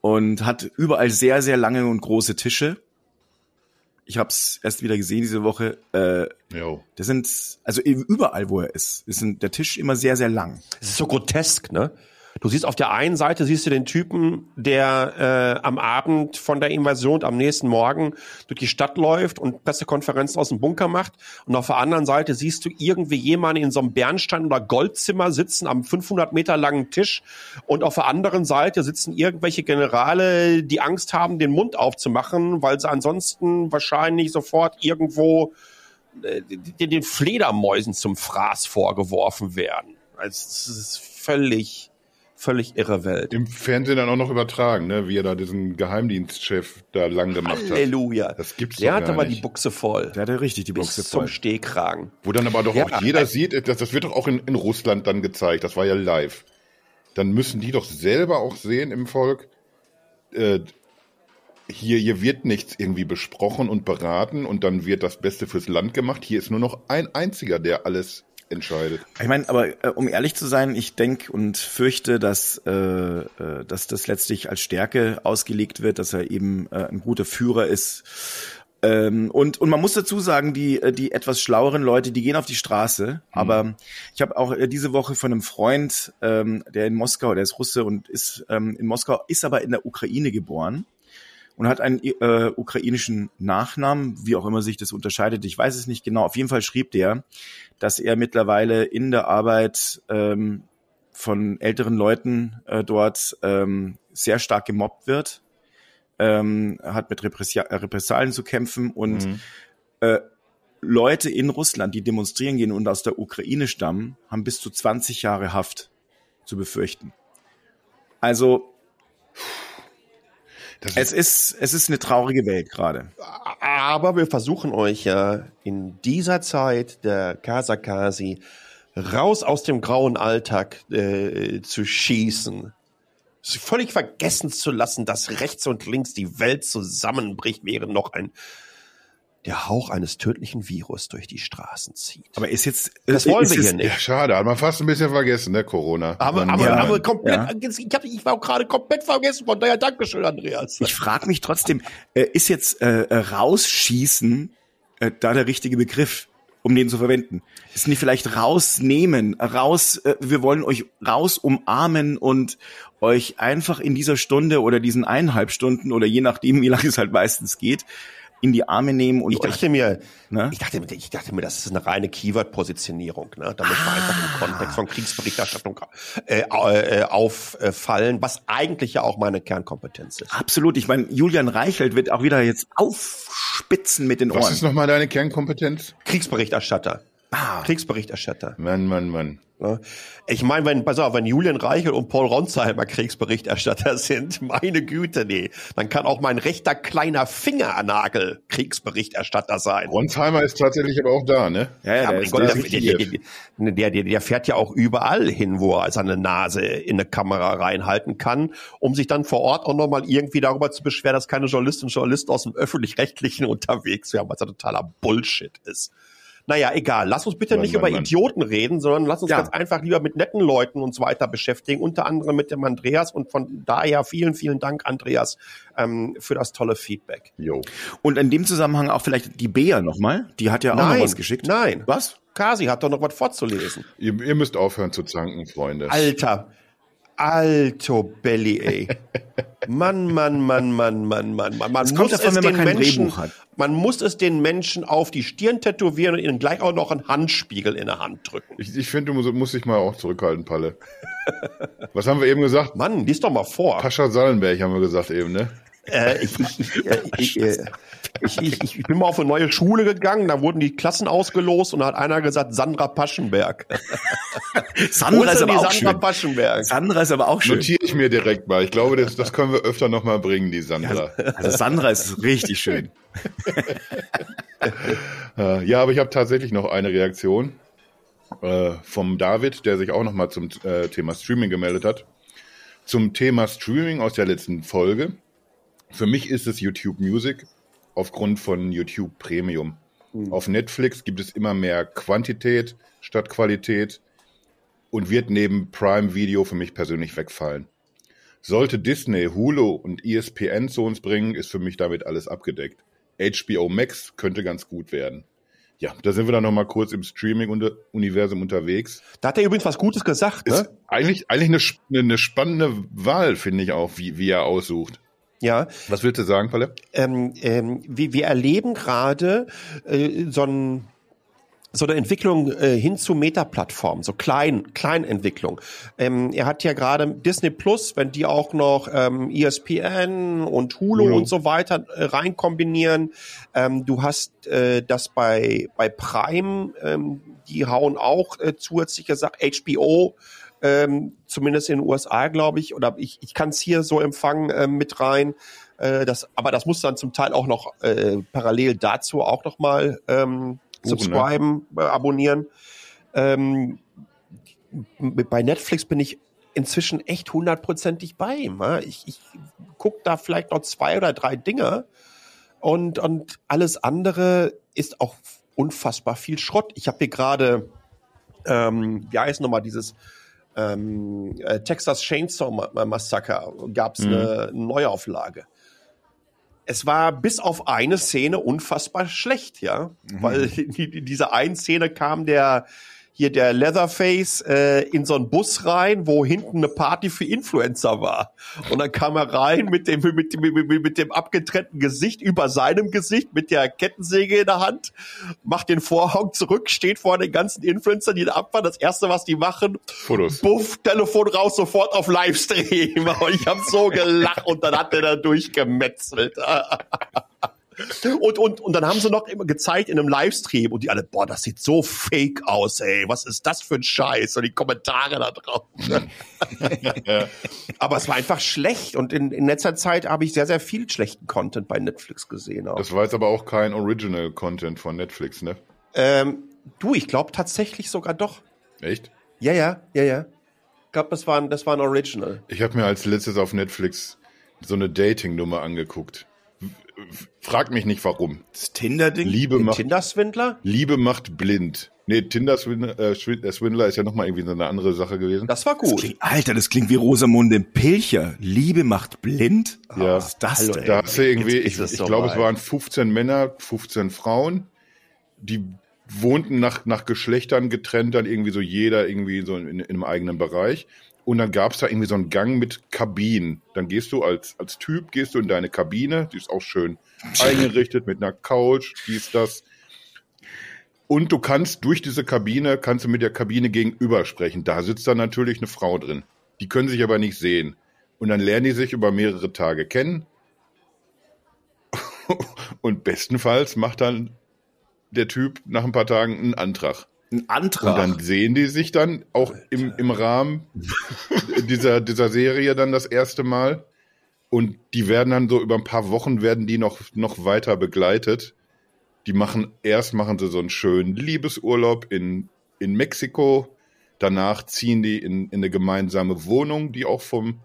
Speaker 1: und hat überall sehr sehr lange und große Tische ich habe es erst wieder gesehen diese Woche. Äh, jo. Das sind also überall, wo er ist, ist der Tisch immer sehr sehr lang.
Speaker 3: Es ist so grotesk, ne? Du siehst auf der einen Seite siehst du den Typen, der äh, am Abend von der Invasion am nächsten Morgen durch die Stadt läuft und Pressekonferenzen aus dem Bunker macht. Und auf der anderen Seite siehst du irgendwie jemanden in so einem Bernstein- oder Goldzimmer sitzen am 500 Meter langen Tisch. Und auf der anderen Seite sitzen irgendwelche Generale, die Angst haben, den Mund aufzumachen, weil sie ansonsten wahrscheinlich sofort irgendwo äh, den Fledermäusen zum Fraß vorgeworfen werden. Also es ist völlig völlig irre Welt.
Speaker 2: Im Fernsehen dann auch noch übertragen, ne? wie er da diesen Geheimdienstchef da lang gemacht
Speaker 3: Halleluja. hat. Halleluja. Das gibt's Der hat aber nicht. die Buchse voll.
Speaker 1: Der hatte richtig die Buchse
Speaker 3: Bis voll. zum Stehkragen.
Speaker 2: Wo dann aber doch ja, auch jeder äh, sieht, das, das wird doch auch in, in Russland dann gezeigt, das war ja live. Dann müssen die doch selber auch sehen im Volk, äh, hier, hier wird nichts irgendwie besprochen und beraten und dann wird das Beste fürs Land gemacht. Hier ist nur noch ein einziger, der alles entscheidet.
Speaker 1: Ich meine, aber äh, um ehrlich zu sein, ich denke und fürchte, dass, äh, äh, dass das letztlich als Stärke ausgelegt wird, dass er eben äh, ein guter Führer ist. Ähm, und, und man muss dazu sagen, die, äh, die etwas schlaueren Leute, die gehen auf die Straße. Mhm. Aber ich habe auch äh, diese Woche von einem Freund, ähm, der in Moskau, der ist Russe und ist ähm, in Moskau, ist aber in der Ukraine geboren und hat einen äh, ukrainischen Nachnamen, wie auch immer sich das unterscheidet. Ich weiß es nicht genau. Auf jeden Fall schrieb der, dass er mittlerweile in der Arbeit ähm, von älteren Leuten äh, dort ähm, sehr stark gemobbt wird, ähm, hat mit Repressia Repressalien zu kämpfen und mhm. äh, Leute in Russland, die demonstrieren gehen und aus der Ukraine stammen, haben bis zu 20 Jahre Haft zu befürchten. Also es ist, es ist eine traurige Welt gerade.
Speaker 3: Aber wir versuchen euch ja in dieser Zeit der Kasakasi raus aus dem grauen Alltag äh, zu schießen. Völlig vergessen zu lassen, dass rechts und links die Welt zusammenbricht, während noch ein der Hauch eines tödlichen Virus durch die Straßen zieht.
Speaker 1: Aber ist jetzt
Speaker 3: das wollen wir hier nicht. Ja,
Speaker 2: schade, hat man fast ein bisschen vergessen, ne Corona.
Speaker 3: Aber, aber, ja, aber komplett, ja. ich, hab, ich war auch gerade komplett vergessen. Von daher Dankeschön, Andreas.
Speaker 1: Ich frage mich trotzdem, äh, ist jetzt äh, äh, rausschießen äh, da der richtige Begriff? um den zu verwenden. Ist nicht vielleicht rausnehmen, raus, äh, wir wollen euch raus umarmen und euch einfach in dieser Stunde oder diesen eineinhalb Stunden oder je nachdem, wie lange es halt meistens geht, in die Arme nehmen und
Speaker 3: ich dachte mir, ne? ich dachte, ich dachte mir, das ist eine reine Keyword-Positionierung, ne? Da muss man einfach im ah. Kontext von Kriegsberichterstattung äh, äh, auffallen, was eigentlich ja auch meine Kernkompetenz ist.
Speaker 1: Absolut. Ich meine, Julian Reichelt wird auch wieder jetzt aufspitzen mit den Ohren.
Speaker 2: Was ist nochmal deine Kernkompetenz?
Speaker 3: Kriegsberichterstatter.
Speaker 1: Ah.
Speaker 3: Kriegsberichterstatter.
Speaker 2: Mann, Mann, Mann.
Speaker 3: Ne? Ich meine, wenn, pass auf, wenn Julian Reichel und Paul Ronsheimer Kriegsberichterstatter sind, meine Güte, nee, dann kann auch mein rechter kleiner Fingernagel Kriegsberichterstatter sein.
Speaker 2: Ronsheimer ist tatsächlich aber auch da, ne?
Speaker 1: Ja, ja,
Speaker 3: Ja,
Speaker 1: der
Speaker 3: mein
Speaker 1: ist,
Speaker 3: Gott,
Speaker 1: der
Speaker 3: der,
Speaker 1: ist
Speaker 3: der, der, der, der, der fährt ja auch überall hin, wo er seine Nase in eine Kamera reinhalten kann, um sich dann vor Ort auch nochmal irgendwie darüber zu beschweren, dass keine Journalistinnen und Journalisten aus dem Öffentlich-Rechtlichen unterwegs wären, was ja totaler Bullshit ist. Naja, egal. Lass uns bitte
Speaker 2: Mann,
Speaker 3: nicht
Speaker 2: Mann,
Speaker 3: über
Speaker 2: Mann.
Speaker 3: Idioten reden, sondern lass uns
Speaker 1: Ja.
Speaker 3: ganz einfach lieber mit netten Leuten uns weiter beschäftigen, unter anderem mit dem Andreas und von daher vielen, vielen Dank, Andreas, ähm, für das tolle Feedback.
Speaker 2: Jo.
Speaker 1: Und in dem Zusammenhang auch vielleicht die Bea nochmal. Die hat ja auch noch was geschickt.
Speaker 3: Nein.
Speaker 1: Was?
Speaker 3: Kasi hat doch noch was vorzulesen.
Speaker 2: Ihr, ihr müsst aufhören zu zanken, Freunde.
Speaker 3: Alter, alto Belly, ey. Mann, Mann, Mann, Mann, Mann, Mann, Mann. Man muss
Speaker 1: davon,
Speaker 3: es
Speaker 1: man
Speaker 3: den
Speaker 1: kein
Speaker 3: Menschen, man muss es den Menschen auf die Stirn tätowieren und ihnen gleich auch noch einen Handspiegel in der Hand drücken.
Speaker 2: Ich, ich finde, du musst, musst dich mal auch zurückhalten, Palle. Was haben wir eben gesagt?
Speaker 3: Mann, lies doch mal vor.
Speaker 2: Pascha Sallenberg haben wir gesagt eben, ne?
Speaker 3: Äh, ich, ich, ich, äh, ich, äh, ich, ich, ich bin mal auf eine neue Schule gegangen, da wurden die Klassen ausgelost und da hat einer gesagt, Sandra Paschenberg.
Speaker 1: Sandra
Speaker 3: ist
Speaker 1: aber
Speaker 3: die
Speaker 1: auch
Speaker 3: Sandra
Speaker 1: schön.
Speaker 3: Paschenberg?
Speaker 1: Sandra ist aber auch schön.
Speaker 2: Notiere ich mir direkt mal. Ich glaube, das, das können wir öfter noch mal bringen, die Sandra.
Speaker 1: Also Sandra ist richtig schön.
Speaker 2: Äh, ja, aber ich habe tatsächlich noch eine Reaktion äh, vom David, der sich auch noch mal zum äh, Thema Streaming gemeldet hat. Zum Thema Streaming aus der letzten Folge. Für mich ist es YouTube Music aufgrund von YouTube Premium. Auf Netflix gibt es immer mehr Quantität statt Qualität und wird neben Prime Video für mich persönlich wegfallen. Sollte Disney, Hulu und ESPN zu uns bringen, ist für mich damit alles abgedeckt. HBO Max könnte ganz gut werden. Ja, da sind wir dann noch mal kurz im Streaming-Universum unterwegs.
Speaker 3: Da hat er übrigens was Gutes gesagt,
Speaker 2: Ist
Speaker 3: ne?
Speaker 2: eigentlich, eigentlich eine, eine spannende Wahl, finde ich auch, wie, wie er aussucht.
Speaker 3: Ja,
Speaker 2: Was willst du sagen, Palle?
Speaker 3: ähm, ähm, wir, wir erleben gerade äh, so, ein, so eine Entwicklung äh, hin zu Meta-Plattformen, so klein, Kleinentwicklung. Ähm, er hat ja gerade Disney Plus, wenn die auch noch ähm, ESPN und Hulu,
Speaker 2: Hulu.
Speaker 3: und so weiter äh, rein kombinieren. Ähm, du hast äh, das bei, bei Prime, ähm, die hauen auch äh, zusätzliche Sachen, HBO, ähm, zumindest in den USA, glaube ich, oder ich, ich kann es hier so empfangen ähm, mit rein. Äh, das, aber das muss dann zum Teil auch noch äh, parallel dazu auch noch mal ähm,
Speaker 2: Buchen,
Speaker 3: subscriben, äh, abonnieren. Ähm, bei Netflix bin ich inzwischen echt hundertprozentig bei ihm. ja. Ich, ich gucke da vielleicht noch zwei oder drei Dinge und, und alles andere ist auch unfassbar viel Schrott. Ich habe hier gerade, ähm, wie heißt nochmal dieses ähm, äh, Texas Chainsaw Ma- Massacre, gab es eine Neuauflage. Es war bis auf eine Szene unfassbar schlecht, ja, weil die, die, diese eine Szene kam der hier der Leatherface äh, in so einen Bus rein, wo hinten eine Party für Influencer war. Und dann kam er rein mit dem, mit, dem- mit, mit, dem abgetrennten Gesicht über seinem Gesicht, mit der Kettensäge in der Hand, macht den Vorhang zurück, steht vor den ganzen Influencern, die da abfahren. Das erste, was die machen,
Speaker 2: Fotos.
Speaker 3: Buff, Telefon raus, sofort auf Livestream. Und ich habe so gelacht und dann hat der da durchgemetzelt. Und, und, und dann haben sie noch immer gezeigt in einem Livestream und die alle, boah, das sieht so fake aus, ey, was ist das für ein Scheiß? Und die Kommentare da drauf. Aber es war einfach schlecht und in, in letzter Zeit habe ich sehr, sehr viel schlechten Content bei Netflix gesehen. Auch.
Speaker 2: Das war jetzt aber auch kein Original-Content von Netflix, ne?
Speaker 3: Ähm, du, ich glaube tatsächlich sogar doch.
Speaker 2: Echt?
Speaker 3: Ja, ja, ja, ja. Ich glaube, das war, ein- das war ein Original.
Speaker 2: Ich habe mir als letztes auf Netflix so eine Dating-Nummer angeguckt. Frag mich nicht warum.
Speaker 1: Das Tinder-Ding?
Speaker 2: Liebe macht,
Speaker 3: Tinder-Swindler?
Speaker 2: Liebe macht blind. Nee, Tinder-Swindler äh, äh, Swindler ist ja nochmal irgendwie so eine andere Sache gewesen.
Speaker 3: Das war
Speaker 1: Das
Speaker 3: gut.
Speaker 1: klingt, Alter, das klingt wie Rosamunde Pilcher. Liebe macht blind?
Speaker 2: Ja.
Speaker 1: Was ist das
Speaker 3: Hallo,
Speaker 1: denn?
Speaker 2: Da hast du irgendwie, ich, ich glaube, es waren 15 Männer, 15 Frauen, die wohnten nach, nach Geschlechtern getrennt, dann irgendwie so jeder irgendwie so in, in einem eigenen Bereich. Und dann gab's da irgendwie so einen Gang mit Kabinen. Dann gehst du als, als Typ, gehst du in deine Kabine, die ist auch schön eingerichtet mit einer Couch, dies, das. Und du kannst durch diese Kabine, kannst du mit der Kabine gegenüber sprechen. Da sitzt dann natürlich eine Frau drin. Die können sich aber nicht sehen. Und dann lernen die sich über mehrere Tage kennen. Und bestenfalls macht dann der Typ nach ein paar Tagen einen Antrag.
Speaker 1: Ein Antrag.
Speaker 2: Und dann sehen die sich dann auch im, im Rahmen dieser, dieser Serie dann das erste Mal. Und die werden dann so über ein paar Wochen werden die noch, noch weiter begleitet. Die machen, erst machen sie so einen schönen Liebesurlaub in, in Mexiko. Danach ziehen die in, in eine gemeinsame Wohnung, die auch vom,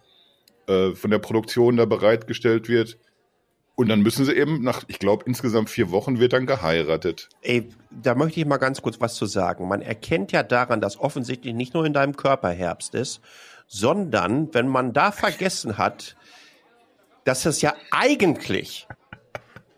Speaker 2: äh, von der Produktion da bereitgestellt wird. Und dann müssen sie eben nach, ich glaube, insgesamt vier Wochen wird dann geheiratet.
Speaker 3: Ey, da möchte ich mal ganz kurz was zu sagen. Man erkennt ja daran, dass offensichtlich nicht nur in deinem Körper Herbst ist, sondern wenn man da vergessen hat, dass es ja eigentlich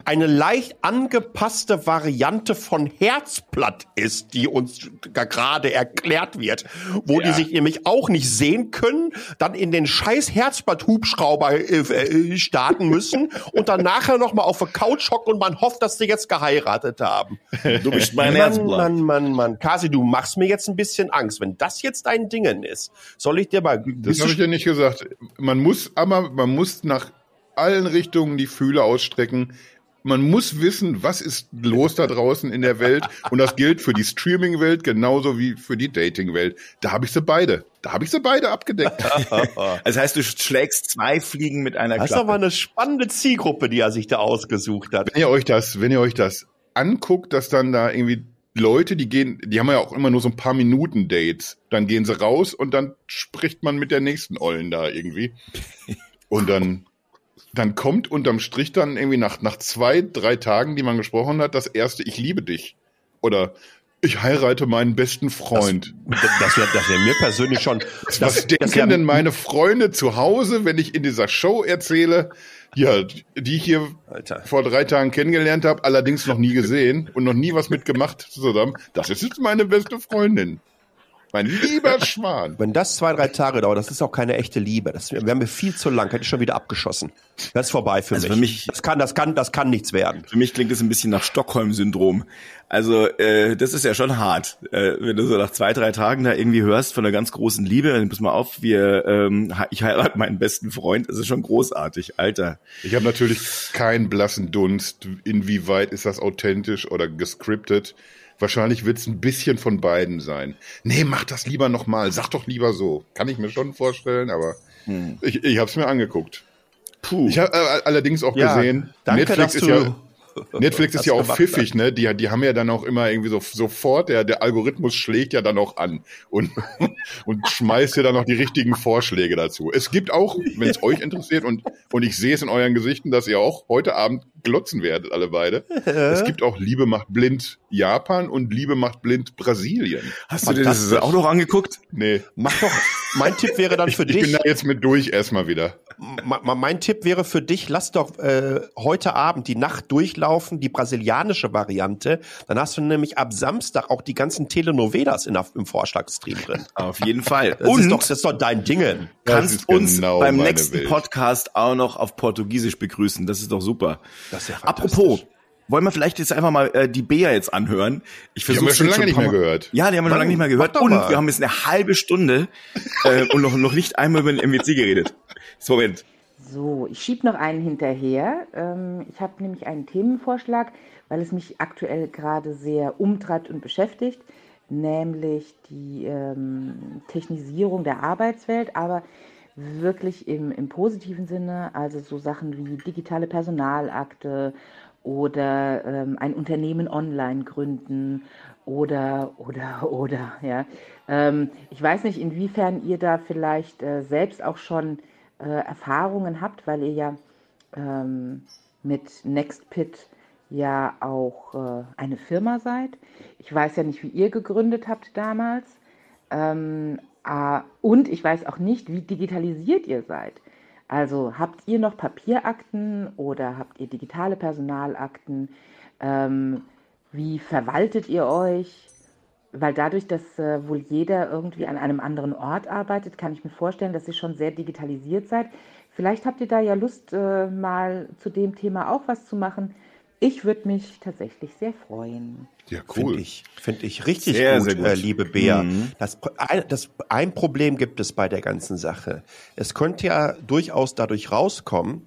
Speaker 3: eine leicht angepasste Variante von Herzblatt ist, die uns gerade erklärt wird, wo ja. die sich nämlich auch nicht sehen können, dann in den scheiß Herzblatt-Hubschrauber äh, äh, starten müssen und dann nachher noch mal auf der Couch hocken und man hofft, dass sie jetzt geheiratet haben.
Speaker 1: Du bist mein
Speaker 3: Mann,
Speaker 1: Herzblatt.
Speaker 3: Mann, Mann, Mann. Kasi, du machst mir jetzt ein bisschen Angst. Wenn das jetzt dein Dingen ist, soll ich dir mal...
Speaker 2: Das habe ich ja nicht gesagt. Man muss aber, man muss nach allen Richtungen die Fühle ausstrecken. Man muss wissen, was ist los da draußen in der Welt. Und das gilt für die Streaming-Welt genauso wie für die Dating-Welt. Da habe ich sie beide. Da habe ich sie beide abgedeckt.
Speaker 1: das heißt, du schlägst zwei Fliegen mit einer
Speaker 3: Das ist
Speaker 1: Klappe.
Speaker 3: aber eine spannende Zielgruppe, die er sich da ausgesucht hat.
Speaker 2: wenn ihr euch das, wenn ihr euch das anguckt, dass dann da irgendwie Leute, die gehen, die haben ja auch immer nur so ein paar Minuten Dates. Dann gehen sie raus und dann spricht man mit der nächsten Ollen da irgendwie. Und dann, dann kommt unterm Strich dann irgendwie nach, nach zwei, drei Tagen, die man gesprochen hat, das erste, ich liebe dich. Oder ich heirate meinen besten Freund.
Speaker 3: Das wäre das wär mir persönlich schon.
Speaker 2: Was
Speaker 3: Das,
Speaker 2: denken
Speaker 3: das wär,
Speaker 2: denn meine Freunde zu Hause, wenn ich in dieser Show erzähle, ja, die ich hier
Speaker 3: Alter.
Speaker 2: vor drei Tagen kennengelernt habe, allerdings noch nie gesehen und noch nie was mitgemacht zusammen. Das ist jetzt meine beste Freundin. Mein lieber Schwan.
Speaker 3: Wenn das zwei, drei Tage dauert, das ist auch keine echte Liebe. Das wäre mir viel zu lang. Hätte ich schon wieder abgeschossen. Das ist vorbei für
Speaker 1: Also
Speaker 3: mich.
Speaker 1: für mich-
Speaker 3: Das kann, das kann, das kann nichts werden.
Speaker 1: Für mich klingt es ein bisschen nach Stockholm-Syndrom. Also äh, das ist ja schon hart, äh, wenn du so nach zwei, drei Tagen da irgendwie hörst von einer ganz großen Liebe. Dann pass mal auf, wir, ähm, ich heirate meinen besten Freund. Das ist schon großartig, Alter.
Speaker 2: Ich habe natürlich keinen blassen Dunst, inwieweit ist das authentisch oder gescriptet. Wahrscheinlich wird es ein bisschen von beiden sein. Nee, mach das lieber nochmal. Sag doch lieber so. Kann ich mir schon vorstellen, aber ich, ich habe es mir angeguckt.
Speaker 1: Puh.
Speaker 2: Ich habe äh, allerdings auch
Speaker 3: Ja,
Speaker 2: gesehen,
Speaker 3: danke,
Speaker 2: Netflix ist ja Netflix ist ja auch pfiffig, ne? Die, die haben ja dann auch immer irgendwie so sofort, der, der Algorithmus schlägt ja dann auch an und, und schmeißt ja dann noch die richtigen Vorschläge dazu. Es gibt auch, wenn es euch interessiert und, und ich sehe es in euren Gesichten, dass ihr auch heute Abend glotzen werdet, alle beide. Es gibt auch Liebe macht blind Japan und Liebe macht blind Brasilien.
Speaker 1: Hast du dir das auch noch angeguckt?
Speaker 2: Nee,
Speaker 3: Mach doch. Mein Tipp wäre dann für
Speaker 2: ich bin
Speaker 3: dich.
Speaker 2: da jetzt mit durch erstmal wieder.
Speaker 3: Mein Tipp wäre für dich, lass doch äh, heute Abend die Nacht durchlaufen, die brasilianische Variante. Dann hast du nämlich ab Samstag auch die ganzen Telenovelas in, im Vorschlagstream drin.
Speaker 1: Auf jeden Fall.
Speaker 3: Das, ist doch, das ist doch dein Dingen.
Speaker 2: Das
Speaker 1: kannst uns
Speaker 2: genau
Speaker 1: beim nächsten
Speaker 2: Welt.
Speaker 1: Podcast auch noch auf Portugiesisch begrüßen. Das ist doch super.
Speaker 3: Das ist ja
Speaker 1: Apropos, wollen wir vielleicht jetzt einfach mal äh, die Bea jetzt anhören? Ich
Speaker 2: Die haben wir schon lange
Speaker 1: ein
Speaker 2: nicht mehr
Speaker 1: Mal-
Speaker 2: gehört.
Speaker 1: Ja, die haben wir schon lange nicht mehr gehört. Und
Speaker 3: mal.
Speaker 1: wir haben jetzt eine halbe Stunde äh, und noch, noch nicht einmal über den MWC geredet. So, Moment.
Speaker 4: So, ich schiebe noch einen hinterher. Ähm, ich habe nämlich einen Themenvorschlag, weil es mich aktuell gerade sehr umtreibt und beschäftigt, nämlich die ähm, Technisierung der Arbeitswelt, aber wirklich im, im positiven Sinne, also so Sachen wie digitale Personalakte oder ähm, ein Unternehmen online gründen oder, oder, oder, ja. Ähm, ich weiß nicht, inwiefern ihr da vielleicht äh, selbst auch schon äh, Erfahrungen habt, weil ihr ja ähm, mit NextPit ja auch äh, eine Firma seid. Ich weiß ja nicht, wie ihr gegründet habt damals. Ähm, und ich weiß auch nicht, wie digitalisiert ihr seid. Also habt ihr noch Papierakten oder habt ihr digitale Personalakten? Ähm, wie verwaltet ihr euch? Weil dadurch, dass äh, wohl jeder irgendwie an einem anderen Ort arbeitet, kann ich mir vorstellen, dass ihr schon sehr digitalisiert seid. Vielleicht habt ihr da ja Lust, äh, mal zu dem Thema auch was zu machen. Ich würde mich tatsächlich sehr freuen.
Speaker 2: Ja,
Speaker 3: Finde
Speaker 2: cool.
Speaker 3: ich, finde ich richtig
Speaker 1: Sehr,
Speaker 3: gut,
Speaker 1: sehr gut.
Speaker 3: Äh, liebe Bea.
Speaker 1: Mhm.
Speaker 3: Das, ein, das, ein Problem gibt es bei der ganzen Sache. Es könnte ja durchaus dadurch rauskommen,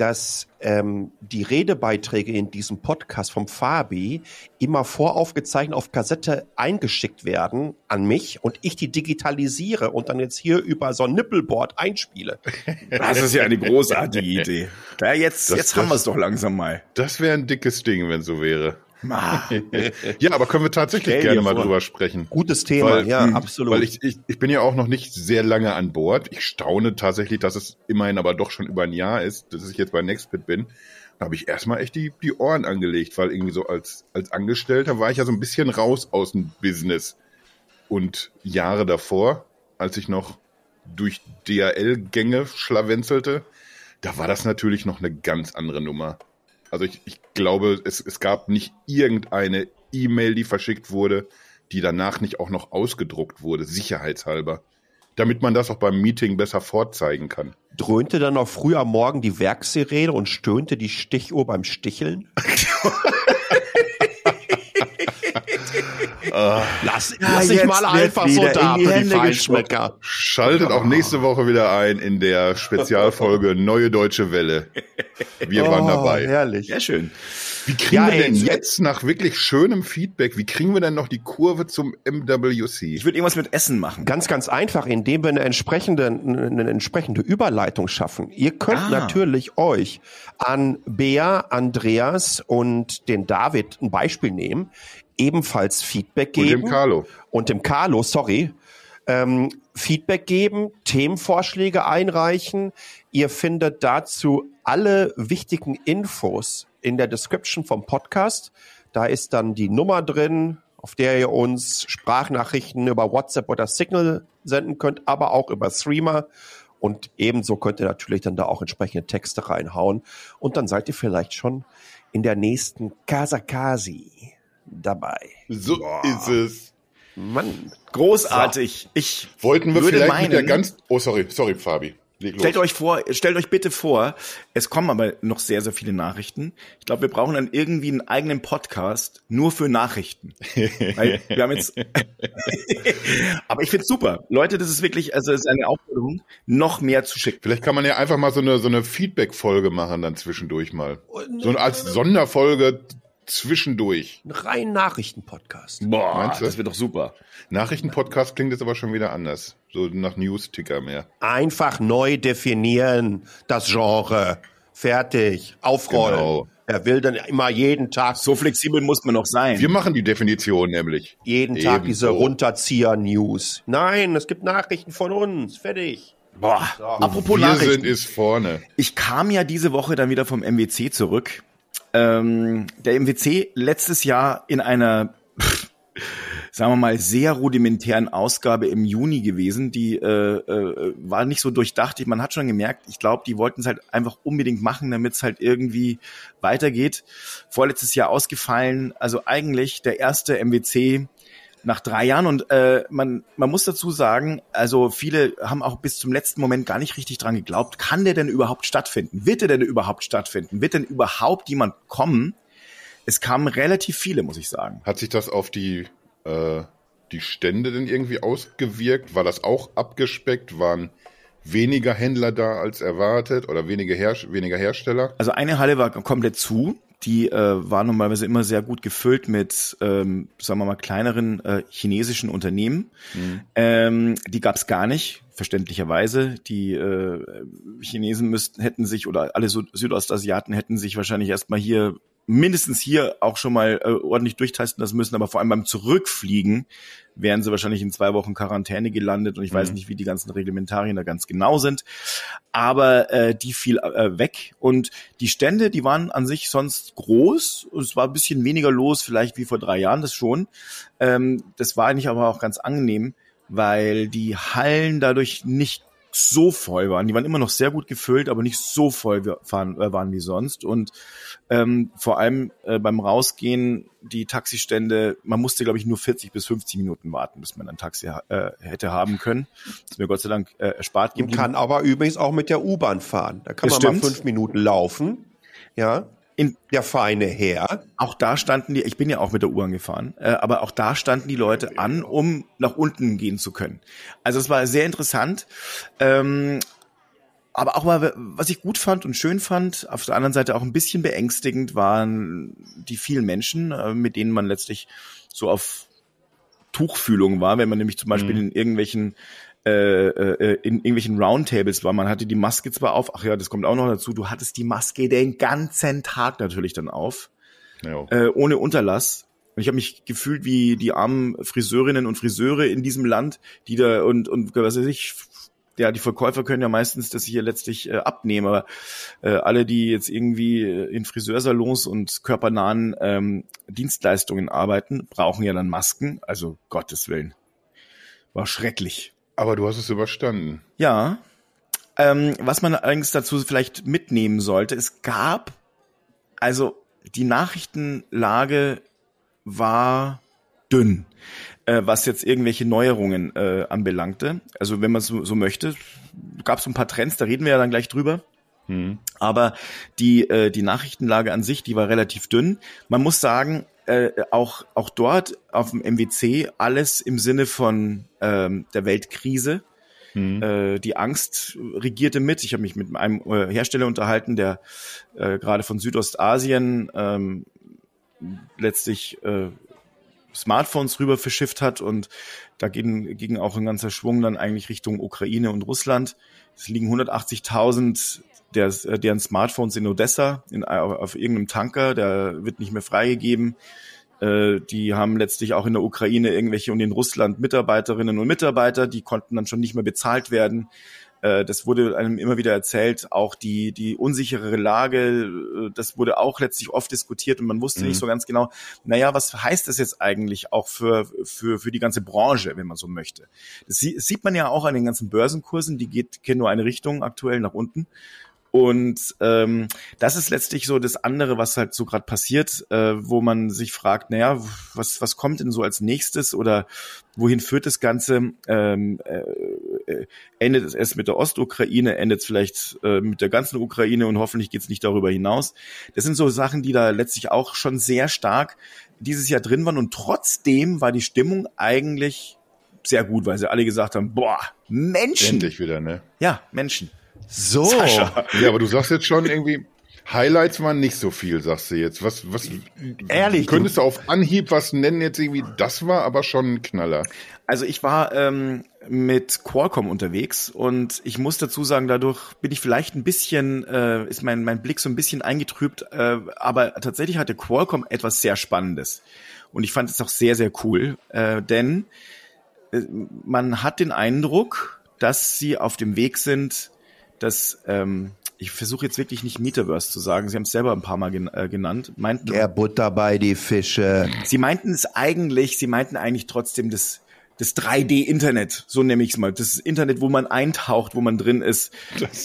Speaker 3: dass ähm, die Redebeiträge in diesem Podcast vom Fabi immer voraufgezeichnet auf Kassette eingeschickt werden an mich und ich die digitalisiere und dann jetzt hier über so ein Nippelboard einspiele.
Speaker 1: Das ist ja eine großartige Idee. Ja, jetzt,
Speaker 2: Das-
Speaker 1: jetzt haben
Speaker 2: das-
Speaker 1: wir es doch langsam mal.
Speaker 2: Das wäre ein dickes Ding, wenn so wäre. Ja, aber können wir tatsächlich
Speaker 1: Stell
Speaker 2: gerne mal
Speaker 1: vor.
Speaker 2: drüber sprechen.
Speaker 3: Gutes Thema,
Speaker 2: Weil-
Speaker 3: ja,
Speaker 2: mh,
Speaker 3: absolut.
Speaker 2: Weil ich, ich, ich bin ja auch noch nicht sehr lange an Bord. Ich staune tatsächlich, dass es immerhin aber doch schon über ein Jahr ist, dass ich jetzt bei Nextbit bin. Da habe ich erstmal echt die, die Ohren angelegt, weil irgendwie so als, als Angestellter war ich ja so ein bisschen raus aus dem Business. Und Jahre davor, als ich noch durch DHL-Gänge schlawenzelte, da war das natürlich noch eine ganz andere Nummer. Also ich, ich glaube, es, es gab nicht irgendeine E-Mail, die verschickt wurde, die danach nicht auch noch ausgedruckt wurde, sicherheitshalber. Damit man das auch beim Meeting besser vorzeigen kann.
Speaker 3: Dröhnte dann noch früh am Morgen die Werksirene und stöhnte die Stichuhr beim Sticheln? lass lass dich
Speaker 1: jetzt
Speaker 3: mal einfach so da
Speaker 1: in die
Speaker 3: für die Feinschmecker.
Speaker 2: Schaltet auch nächste Woche wieder ein in der Spezialfolge Neue Deutsche Welle. Wir waren dabei.
Speaker 3: Oh, Herrlich.
Speaker 1: Sehr schön.
Speaker 2: Wie kriegen
Speaker 3: Ja,
Speaker 2: wir
Speaker 3: ey,
Speaker 2: denn
Speaker 3: jetzt-
Speaker 2: jetzt nach wirklich schönem Feedback, wie kriegen wir denn noch die Kurve zum MWC?
Speaker 1: Ich würde irgendwas mit Essen machen.
Speaker 3: Ganz, ganz einfach, indem wir eine entsprechende, eine entsprechende Überleitung schaffen. Ihr könnt
Speaker 1: Ah.
Speaker 3: natürlich euch an Bea, Andreas und den David ein Beispiel nehmen, ebenfalls Feedback
Speaker 2: Und
Speaker 3: geben.
Speaker 2: dem Carlo.
Speaker 3: Und dem Carlo, sorry. Ähm, Feedback geben, Themenvorschläge einreichen. Ihr findet dazu alle wichtigen Infos in der Description vom Podcast. Da ist dann die Nummer drin, auf der ihr uns Sprachnachrichten über WhatsApp oder Signal senden könnt, aber auch über Streamer. Und ebenso könnt ihr natürlich dann da auch entsprechende Texte reinhauen. Und dann seid ihr vielleicht schon in der nächsten Kasakasi dabei.
Speaker 2: So ist es.
Speaker 3: Mann,
Speaker 1: Großartig. Ich
Speaker 2: Wollten wir
Speaker 1: würde
Speaker 2: vielleicht
Speaker 1: meinen,
Speaker 2: mit der ganz. Oh, sorry, sorry, Fabi. Leg los.
Speaker 1: Stellt euch vor, stellt euch bitte vor, es kommen aber noch sehr, sehr viele Nachrichten. Ich glaube, wir brauchen dann irgendwie einen eigenen Podcast nur für Nachrichten. Weil wir haben jetzt aber ich find's super. Leute, das ist wirklich, also es ist eine Aufforderung, noch mehr zu schicken.
Speaker 2: Vielleicht kann man ja einfach mal so eine, so eine Feedback-Folge machen dann zwischendurch mal. So als Sonderfolge zwischendurch.
Speaker 3: ein rein Nachrichtenpodcast.
Speaker 1: Boah,
Speaker 2: Meinst du?
Speaker 1: das wird doch super.
Speaker 2: Nachrichtenpodcast klingt jetzt aber schon wieder anders. So nach News-Ticker mehr.
Speaker 3: Einfach neu definieren, das Genre. Fertig. Aufrollen.
Speaker 2: Genau.
Speaker 3: Er will dann immer jeden Tag,
Speaker 1: So flexibel muss man noch sein.
Speaker 2: Wir machen die Definition nämlich.
Speaker 3: jeden Tag
Speaker 2: Ebenso.
Speaker 3: diese Runterzieher-News. Nein, es gibt Nachrichten von uns. Fertig.
Speaker 1: Boah, apropos
Speaker 2: Wir
Speaker 1: Nachrichten.
Speaker 2: sind ist vorne.
Speaker 1: Ich kam ja diese Woche dann wieder vom MWC zurück. Ähm, der MWC letztes Jahr in einer, sagen wir mal, sehr rudimentären Ausgabe im Juni gewesen. Die äh, äh, war nicht so durchdacht. Man hat schon gemerkt, ich glaube, die wollten es halt einfach unbedingt machen, damit es halt irgendwie weitergeht. Vorletztes Jahr ausgefallen. Also eigentlich der erste MWC nach drei Jahren und äh, man, man muss dazu sagen, also viele haben auch bis zum letzten Moment gar nicht richtig dran geglaubt, kann der denn überhaupt stattfinden? Wird der denn überhaupt stattfinden? Wird denn überhaupt jemand kommen? Es kamen relativ viele, muss ich sagen.
Speaker 2: Hat sich das auf die, äh, die Stände denn irgendwie ausgewirkt? War das auch abgespeckt? Waren weniger Händler da als erwartet oder weniger, Her weniger Hersteller?
Speaker 1: Also eine Halle war komplett zu. Die äh, war normalerweise immer sehr gut gefüllt mit, ähm, sagen wir mal, kleineren äh, chinesischen Unternehmen. Ähm, die gab es gar nicht, verständlicherweise. Die äh, Chinesen müssten, hätten sich oder alle Süd Südostasiaten hätten sich wahrscheinlich erstmal hier mindestens hier auch schon mal äh, ordentlich durchtesten lassen müssen, aber vor allem beim Zurückfliegen wären sie wahrscheinlich in zwei Wochen Quarantäne gelandet und ich weiß nicht, wie die ganzen Reglementarien da ganz genau sind. Aber äh, die fiel äh, weg und die Stände, die waren an sich sonst groß. Es war ein bisschen weniger los, vielleicht wie vor drei Jahren, das schon. Ähm, das war eigentlich aber auch ganz angenehm, weil die Hallen dadurch nicht so voll waren. Die waren immer noch sehr gut gefüllt, aber nicht so voll waren, äh, waren wie sonst. Und ähm, vor allem äh, beim Rausgehen, die Taxistände, man musste, glaube ich, nur 40 bis 50 Minuten warten, bis man ein Taxi äh, hätte haben können. Das ist mir Gott sei Dank äh, erspart
Speaker 3: Man
Speaker 1: geblieben.
Speaker 3: kann aber übrigens auch mit der U-Bahn fahren. Da kann
Speaker 1: Das
Speaker 3: man
Speaker 1: stimmt.
Speaker 3: mal fünf Minuten laufen. Ja.
Speaker 1: In,
Speaker 3: Der feine Herr.
Speaker 1: auch da standen die, ich bin ja auch mit der U-Bahn gefahren, äh, aber auch da standen die Leute an, um nach unten gehen zu können. Also es war sehr interessant. Ähm, aber auch mal, was ich gut fand und schön fand, auf der anderen Seite auch ein bisschen beängstigend waren die vielen Menschen, äh, mit denen man letztlich so auf Tuchfühlung war, wenn man nämlich zum Beispiel
Speaker 2: Mhm.
Speaker 1: in irgendwelchen äh, äh, in irgendwelchen Roundtables war. Man hatte die Maske zwar auf, ach ja, das kommt auch noch dazu, du hattest die Maske den ganzen Tag natürlich dann auf,
Speaker 2: Ja.
Speaker 1: äh, ohne Unterlass. Und ich habe mich gefühlt wie die armen Friseurinnen und Friseure in diesem Land, die da und und was weiß ich, ja, die Verkäufer können ja meistens das hier letztlich äh, abnehmen, aber äh, alle, die jetzt irgendwie äh, in Friseursalons und körpernahen ähm, Dienstleistungen arbeiten, brauchen ja dann Masken. Also Gottes Willen. War schrecklich.
Speaker 2: Aber du hast es überstanden.
Speaker 1: Ja. Ähm, was man allerdings dazu vielleicht mitnehmen sollte, es gab, also die Nachrichtenlage war dünn, äh, was jetzt irgendwelche Neuerungen äh, anbelangte. Also wenn man so, so möchte, gab es ein paar Trends, da reden wir ja dann gleich drüber.
Speaker 2: Hm.
Speaker 1: Aber die, äh, die Nachrichtenlage an sich, die war relativ dünn. Man muss sagen, äh, auch, auch dort auf dem MWC alles im Sinne von ähm, der Weltkrise.
Speaker 2: Hm.
Speaker 1: Äh, die Angst regierte mit. Ich habe mich mit einem äh, Hersteller unterhalten, der äh, gerade von Südostasien ähm, letztlich äh, Smartphones rüber verschifft hat und da ging, ging auch ein ganzer Schwung dann eigentlich Richtung Ukraine und Russland. Es liegen 180.000 der, deren Smartphones in Odessa in, auf, auf irgendeinem Tanker, der wird nicht mehr freigegeben. Äh, die haben letztlich auch in der Ukraine irgendwelche und in Russland Mitarbeiterinnen und Mitarbeiter, die konnten dann schon nicht mehr bezahlt werden. Äh, das wurde einem immer wieder erzählt, auch die, die unsichere Lage, äh, das wurde auch letztlich oft diskutiert und man wusste
Speaker 2: Mhm.
Speaker 1: nicht so ganz genau, naja, was heißt das jetzt eigentlich auch für, für, für die ganze Branche, wenn man so möchte. Das sie- sieht man ja auch an den ganzen Börsenkursen, die geht, geht nur eine Richtung aktuell nach unten. Und ähm, das ist letztlich so das andere, was halt so gerade passiert, äh, wo man sich fragt, naja, was, was kommt denn so als nächstes oder wohin führt das Ganze? Ähm, äh, äh, endet es erst mit der Ostukraine, endet es vielleicht äh, mit der ganzen Ukraine und hoffentlich geht es nicht darüber hinaus. Das sind so Sachen, die da letztlich auch schon sehr stark dieses Jahr drin waren und trotzdem war die Stimmung eigentlich sehr gut, weil sie alle gesagt haben, boah, Menschen.
Speaker 2: Endlich wieder, ne?
Speaker 1: Ja, Menschen.
Speaker 3: So.
Speaker 1: Sascha.
Speaker 2: Ja, aber du sagst jetzt schon irgendwie, Highlights waren nicht so viel, sagst du jetzt. Was, was,
Speaker 3: Ehrlich,
Speaker 2: könntest du auf Anhieb was nennen jetzt irgendwie? Das war aber schon ein Knaller.
Speaker 1: Also ich war ähm, mit Qualcomm unterwegs und ich muss dazu sagen, dadurch bin ich vielleicht ein bisschen, äh, ist mein, mein Blick so ein bisschen eingetrübt, äh, aber tatsächlich hatte Qualcomm etwas sehr Spannendes. Und ich fand es auch sehr, sehr cool, äh, denn äh, man hat den Eindruck, dass sie auf dem Weg sind, dass, ähm, ich versuche jetzt wirklich nicht Metaverse zu sagen, sie haben es selber ein paar Mal gen äh, genannt, meinten,
Speaker 3: Der Butter bei die Fische.
Speaker 1: Sie meinten es eigentlich, sie meinten eigentlich trotzdem das, das 3D-Internet, so nehme ich es mal. Das Internet, wo man eintaucht, wo man drin ist.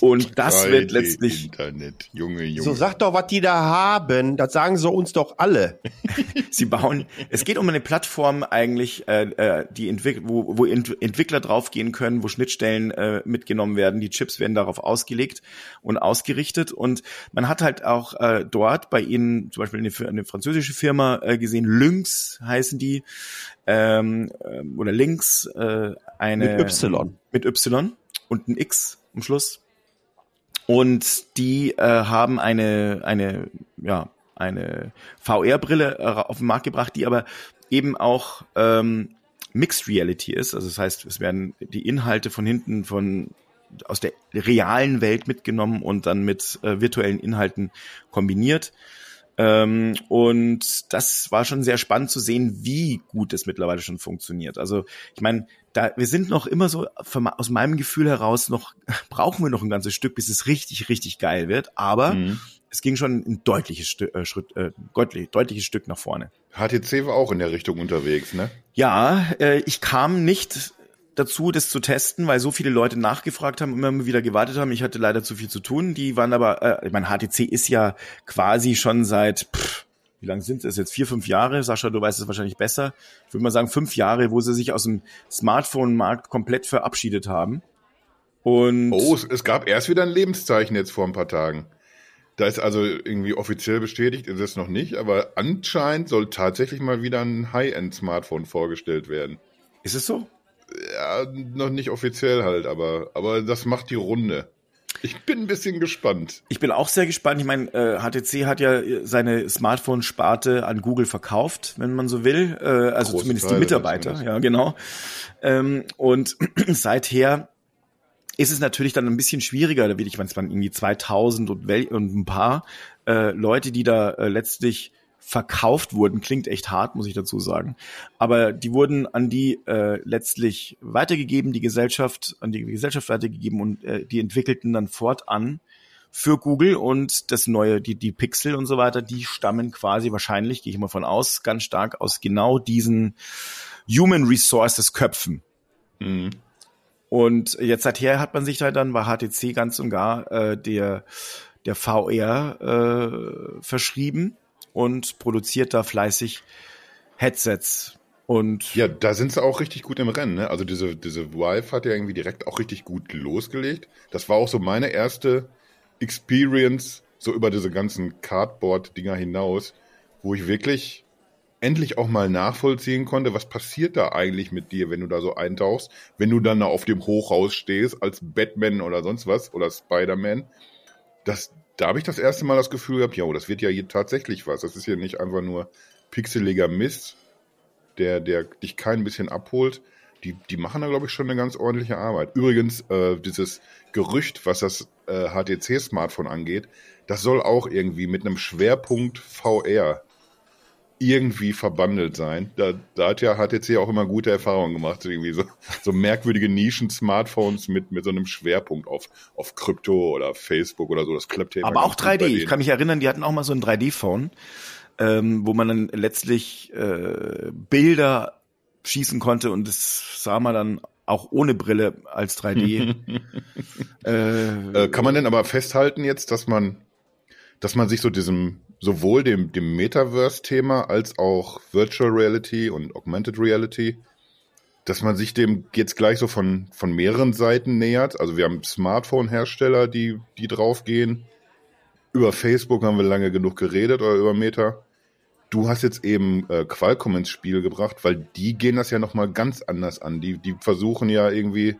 Speaker 1: Und das wird
Speaker 2: 3D
Speaker 1: letztlich,
Speaker 2: Internet, Junge, Junge.
Speaker 3: So sag doch, was die da haben. Das sagen sie uns doch alle.
Speaker 1: sie bauen, es geht um eine Plattform eigentlich, äh, äh, die entwick wo, wo Ent Entwickler draufgehen können, wo Schnittstellen äh, mitgenommen werden. Die Chips werden darauf ausgelegt und ausgerichtet. Und man hat halt auch äh, dort bei ihnen, zum Beispiel eine, eine französische Firma äh, gesehen, Lynx heißen die, ähm, ähm, oder Lynx, äh, eine
Speaker 3: Mit Y.
Speaker 1: mit Y und ein X am Schluss. Und die äh, haben eine, eine, ja, eine VR-Brille äh, auf den Markt gebracht, die aber eben auch ähm, Mixed Reality ist. Also das heißt, es werden die Inhalte von hinten von aus der realen Welt mitgenommen und dann mit äh, virtuellen Inhalten kombiniert. Ähm, und das war schon sehr spannend zu sehen, wie gut es mittlerweile schon funktioniert. Also ich meine, da wir sind noch immer so von, aus meinem Gefühl heraus noch brauchen wir noch ein ganzes Stück, bis es richtig richtig geil wird. Aber
Speaker 2: Mhm.
Speaker 1: es ging schon ein deutliches Stück, äh, Schritt, äh, deutlich, deutliches Stück nach vorne.
Speaker 2: HTC war auch in der Richtung unterwegs, ne?
Speaker 1: Ja, äh, ich kam nicht dazu, das zu testen, weil so viele Leute nachgefragt haben, immer wieder gewartet haben. Ich hatte leider zu viel zu tun. Die waren aber, äh, ich meine, HTC ist ja quasi schon seit, pff, wie lange sind es jetzt? Vier, fünf Jahre? Sascha, du weißt es wahrscheinlich besser. Ich würde mal sagen, fünf Jahre, wo sie sich aus dem Smartphone-Markt komplett verabschiedet haben. Und
Speaker 2: Oh, es, es gab erst wieder ein Lebenszeichen jetzt vor ein paar Tagen. Da ist also irgendwie offiziell bestätigt, ist es noch nicht, aber anscheinend soll tatsächlich mal wieder ein High-End-Smartphone vorgestellt werden.
Speaker 1: ist es so?
Speaker 2: Ja, noch nicht offiziell halt, aber, aber das macht die Runde. Ich bin ein bisschen gespannt.
Speaker 1: Ich bin auch sehr gespannt. Ich meine, äh, HTC hat ja seine Smartphone-Sparte an Google verkauft, wenn man so will. Äh, also Große zumindest die Mitarbeiter, ja genau. Ähm, und seither ist es natürlich dann ein bisschen schwieriger. Da will ich meine, es waren irgendwie 2000 und, und ein paar äh, Leute, die da äh, letztlich verkauft wurden, klingt echt hart, muss ich dazu sagen. Aber die wurden an die äh, letztlich weitergegeben, die Gesellschaft, an die Gesellschaft weitergegeben und äh, die entwickelten dann fortan für Google und das neue, die, die Pixel und so weiter, die stammen quasi wahrscheinlich, gehe ich mal von aus, ganz stark aus genau diesen Human Resources Köpfen. Mhm. Und jetzt seither hat man sich da dann bei HTC ganz und gar äh, der, der VR äh, verschrieben und produziert da fleißig Headsets. Und
Speaker 2: ja, da sind sie auch richtig gut im Rennen. Ne? Also diese, diese Vive hat ja irgendwie direkt auch richtig gut losgelegt. Das war auch so meine erste Experience, so über diese ganzen Cardboard-Dinger hinaus, wo ich wirklich endlich auch mal nachvollziehen konnte, was passiert da eigentlich mit dir, wenn du da so eintauchst, wenn du dann da auf dem Hochhaus stehst als Batman oder sonst was oder Spider-Man. Das, da habe ich das erste Mal das Gefühl gehabt, ja, das wird ja hier tatsächlich was. Das ist ja nicht einfach nur pixeliger Mist, der, der dich kein bisschen abholt. Die, die machen da, glaube ich, schon eine ganz ordentliche Arbeit. Übrigens, äh, dieses Gerücht, was das äh, HTC-Smartphone angeht, das soll auch irgendwie mit einem Schwerpunkt VR irgendwie verbandelt sein. Da, da hat ja HTC auch immer gute Erfahrungen gemacht, irgendwie so, so merkwürdige Nischen-Smartphones mit, mit so einem Schwerpunkt auf, auf Krypto oder Facebook oder so. Das klappt ja
Speaker 1: Aber auch 3D. Ich kann mich erinnern, die hatten auch mal so ein 3D-Phone, ähm, wo man dann letztlich äh, Bilder schießen konnte und das sah man dann auch ohne Brille als 3D.
Speaker 2: äh, äh, kann man denn aber festhalten jetzt, dass man, dass man sich so diesem sowohl dem, dem Metaverse-Thema als auch Virtual Reality und Augmented Reality, dass man sich dem jetzt gleich so von, von mehreren Seiten nähert. Also wir haben Smartphone-Hersteller, die, die draufgehen. Über Facebook haben wir lange genug geredet oder über Meta. Du hast jetzt eben äh, Qualcomm ins Spiel gebracht, weil die gehen das ja nochmal ganz anders an. Die, die versuchen ja irgendwie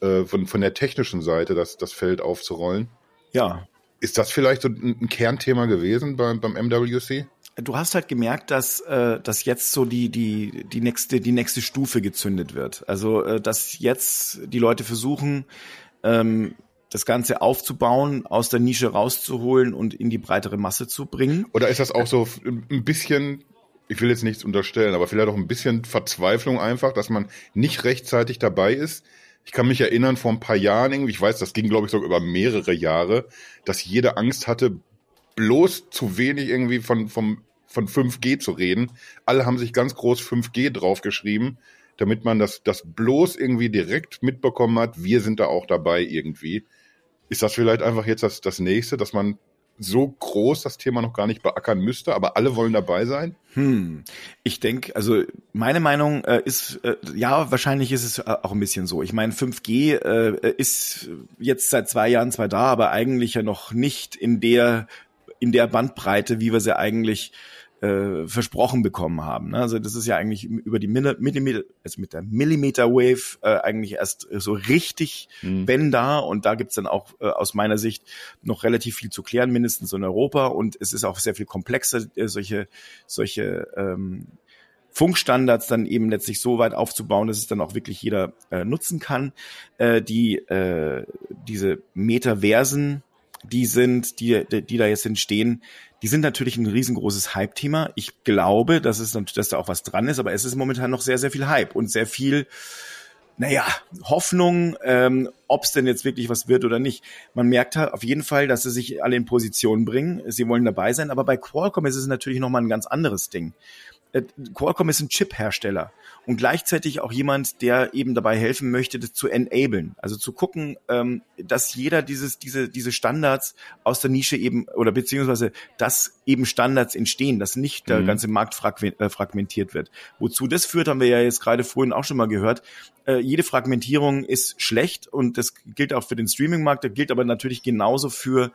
Speaker 2: äh, von, von der technischen Seite das, das Feld aufzurollen.
Speaker 1: Ja.
Speaker 2: Ist das vielleicht so ein Kernthema gewesen beim, beim MWC?
Speaker 1: Du hast halt gemerkt, dass, äh, dass jetzt so die, die, die, nächste, die nächste Stufe gezündet wird. Also, äh, dass jetzt die Leute versuchen, ähm, das Ganze aufzubauen, aus der Nische rauszuholen und in die breitere Masse zu bringen.
Speaker 2: Oder ist das auch so ein bisschen, ich will jetzt nichts unterstellen, aber vielleicht auch ein bisschen Verzweiflung einfach, dass man nicht rechtzeitig dabei ist, ich kann mich erinnern, vor ein paar Jahren irgendwie, ich weiß, das ging, glaube ich, sogar über mehrere Jahre, dass jede Angst hatte, bloß zu wenig irgendwie von, vom, von 5G zu reden. Alle haben sich ganz groß 5G draufgeschrieben, damit man das, das bloß irgendwie direkt mitbekommen hat, wir sind da auch dabei irgendwie. Ist das vielleicht einfach jetzt das, das nächste, dass man so groß das Thema noch gar nicht beackern müsste, aber alle wollen dabei sein?
Speaker 1: Hm. Ich denke, also meine Meinung äh, ist, äh, ja, wahrscheinlich ist es äh, auch ein bisschen so. Ich meine, 5G äh, ist jetzt seit zwei Jahren zwar da, aber eigentlich ja noch nicht in der in der Bandbreite, wie wir sie eigentlich äh, versprochen bekommen haben. Ne? Also das ist ja eigentlich über die Millimeter, also mit der Millimeter Wave äh, eigentlich erst so richtig, mhm. wenn da. Und da gibt's dann auch äh, aus meiner Sicht noch relativ viel zu klären, mindestens in Europa. Und es ist auch sehr viel komplexer, äh, solche, solche ähm, Funkstandards dann eben letztlich so weit aufzubauen, dass es dann auch wirklich jeder äh, nutzen kann. Äh, die äh, diese Metaversen, die sind, die, die da jetzt entstehen, die sind natürlich ein riesengroßes Hype-Thema. Ich glaube, dass es dass da auch was dran ist, aber es ist momentan noch sehr, sehr viel Hype und sehr viel, naja, Hoffnung, ähm, ob es denn jetzt wirklich was wird oder nicht. Man merkt halt auf jeden Fall, dass sie sich alle in Position bringen. Sie wollen dabei sein, aber bei Qualcomm ist es natürlich nochmal ein ganz anderes Ding. Äh, Qualcomm ist ein Chip-Hersteller und gleichzeitig auch jemand, der eben dabei helfen möchte, das zu enablen, also zu gucken, ähm, dass jeder dieses, diese, diese Standards aus der Nische eben oder beziehungsweise dass eben Standards entstehen, dass nicht der mhm. ganze Markt äh, fragmentiert wird. Wozu das führt, haben wir ja jetzt gerade vorhin auch schon mal gehört. Äh, jede Fragmentierung ist schlecht und das gilt auch für den Streaming-Markt, das gilt aber natürlich genauso für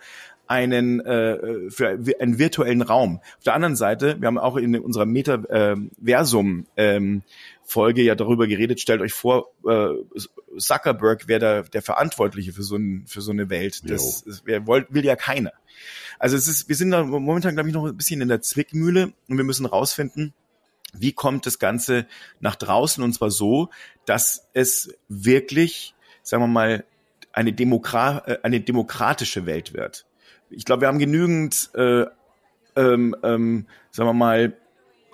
Speaker 1: einen äh, für einen virtuellen Raum. Auf der anderen Seite, wir haben auch in unserer Metaversum ähm, Folge ja darüber geredet. Stellt euch vor, äh, Zuckerberg wäre der, der Verantwortliche für so, ein, für so eine Welt. Das, das wär, will, will ja keiner. Also es ist, wir sind da momentan, glaube ich, noch ein bisschen in der Zwickmühle und wir müssen rausfinden, wie kommt das Ganze nach draußen und zwar so, dass es wirklich, sagen wir mal, eine, Demokra äh, eine demokratische Welt wird. Ich glaube, wir haben genügend, äh, ähm, ähm, sagen wir mal,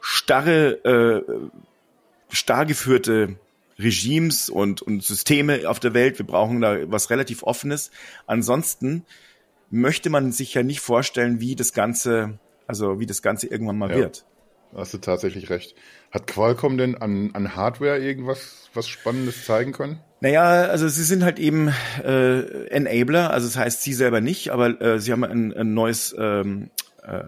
Speaker 1: starre, äh, starr geführte Regimes und, und Systeme auf der Welt. Wir brauchen da was relativ Offenes. Ansonsten möchte man sich ja nicht vorstellen, wie das Ganze, also wie das Ganze irgendwann mal ja. wird.
Speaker 2: Hast du tatsächlich recht. Hat Qualcomm denn an, an Hardware irgendwas was Spannendes zeigen können?
Speaker 1: Naja, also sie sind halt eben äh, Enabler, also das heißt sie selber nicht, aber äh, sie haben ein, ein neues ähm, äh,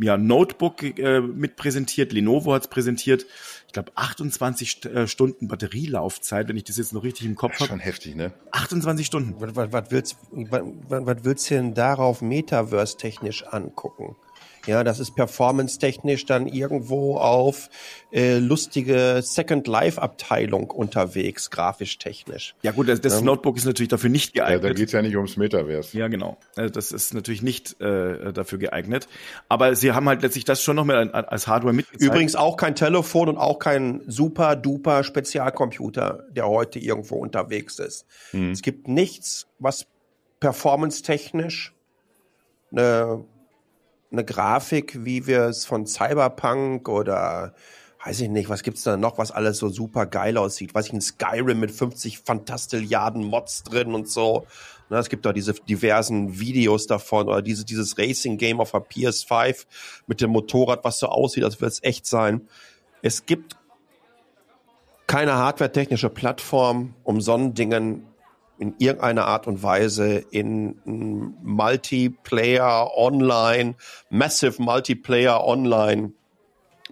Speaker 1: ja, Notebook äh, mit präsentiert, Lenovo hat es präsentiert. Ich glaube 28 St äh, Stunden Batterielaufzeit, wenn ich das jetzt noch richtig im Kopf habe.
Speaker 2: Schon heftig, ne?
Speaker 1: 28 Stunden.
Speaker 3: Was, was, was, willst, was, was willst du denn darauf Metaverse-technisch angucken? Ja, das ist performance-technisch dann irgendwo auf äh, lustige Second Life-Abteilung unterwegs, grafisch-technisch.
Speaker 1: Ja gut, das, das ähm, Notebook ist natürlich dafür nicht geeignet.
Speaker 2: Ja, da geht's ja nicht ums Metaverse.
Speaker 1: Ja, genau. Also das ist natürlich nicht äh, dafür geeignet. Aber sie haben halt letztlich das schon noch mal als Hardware mitgezeigt.
Speaker 3: Übrigens auch kein Telefon und auch kein super-duper Spezialcomputer, der heute irgendwo unterwegs ist. Hm. Es gibt nichts, was performance-technisch eine eine Grafik, wie wir es von Cyberpunk oder weiß ich nicht, was gibt's da noch, was alles so super geil aussieht. Weiß ich, ein Skyrim mit 50 Fantastilliarden Mods drin und so. Ne, es gibt da diese diversen Videos davon oder diese, dieses Racing-Game auf der PS5 mit dem Motorrad, was so aussieht, als würde es echt sein. Es gibt keine hardware-technische Plattform, um so Dingen in irgendeiner Art und Weise in Multiplayer Online, Massive Multiplayer Online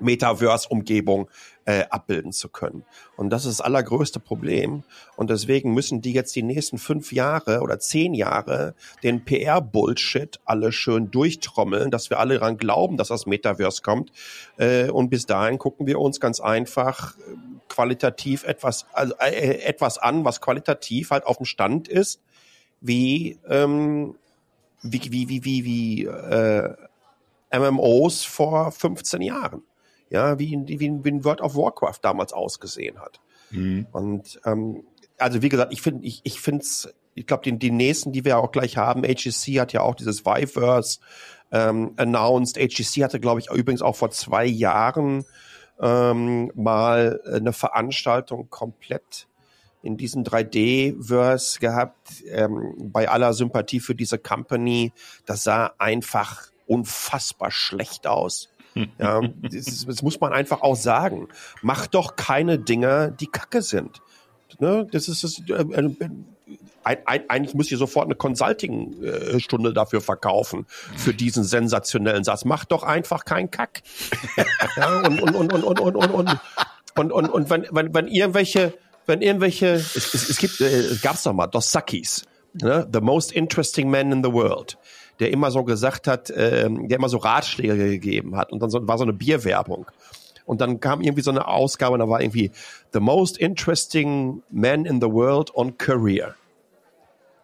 Speaker 3: Metaverse-Umgebung äh, abbilden zu können. Und das ist das allergrößte Problem. Und deswegen müssen die jetzt die nächsten fünf Jahre oder zehn Jahre den PR-Bullshit alle schön durchtrommeln, dass wir alle daran glauben, dass das Metaverse kommt. Äh, und bis dahin gucken wir uns ganz einfach qualitativ etwas, also, äh, etwas an, was qualitativ halt auf dem Stand ist, wie, ähm, wie, wie, wie, wie, wie äh, MMOs vor 15 Jahren. Ja, wie, wie, wie in World of Warcraft damals ausgesehen hat. Mhm. Und ähm, also wie gesagt, ich finde, ich, ich finde es, ich glaube, die, die nächsten, die wir auch gleich haben, HGC hat ja auch dieses Viverse ähm, announced. HGC hatte, glaube ich, übrigens auch vor zwei Jahren ähm, mal eine Veranstaltung komplett in diesem 3D-Verse gehabt, ähm, bei aller Sympathie für diese Company. Das sah einfach unfassbar schlecht aus. Ja, das, das, muss man einfach auch sagen. Mach doch keine Dinger, die kacke sind. Ne? Das ist das, äh, äh, ein, ein, eigentlich müsst ihr sofort eine Consulting-Stunde dafür verkaufen, für diesen sensationellen Satz. Mach doch einfach keinen Kack. ja, und, und, und, und, und, und, und, und, und, und, und wenn, wenn, wenn irgendwelche, wenn irgendwelche, es, es, es gibt, äh, gab's doch mal, Dos Sakis, ne? the most interesting man in the world der immer so gesagt hat, äh, der immer so Ratschläge gegeben hat und dann so, war so eine Bierwerbung. Und dann kam irgendwie so eine Ausgabe und da war irgendwie The most interesting man in the world on career.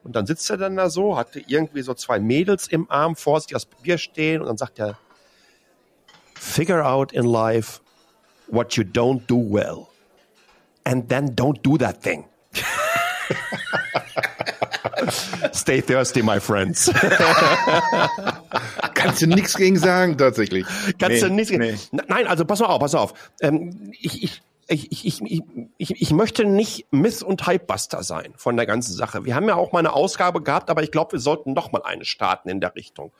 Speaker 3: Und dann sitzt er dann da so, hatte irgendwie so zwei Mädels im Arm vor sich, das Bier stehen und dann sagt er, figure out in life what you don't do well. And then don't do that thing. Stay thirsty, my friends.
Speaker 2: Kannst du nichts gegen sagen, tatsächlich.
Speaker 3: Kannst nee, du nichts nee. Nein, also pass mal auf, pass auf. Ähm, ich, ich, ich, ich, ich, ich, ich möchte nicht Myth- und Hypebuster sein von der ganzen Sache. Wir haben ja auch mal eine Ausgabe gehabt, aber ich glaube, wir sollten noch mal eine starten in der Richtung.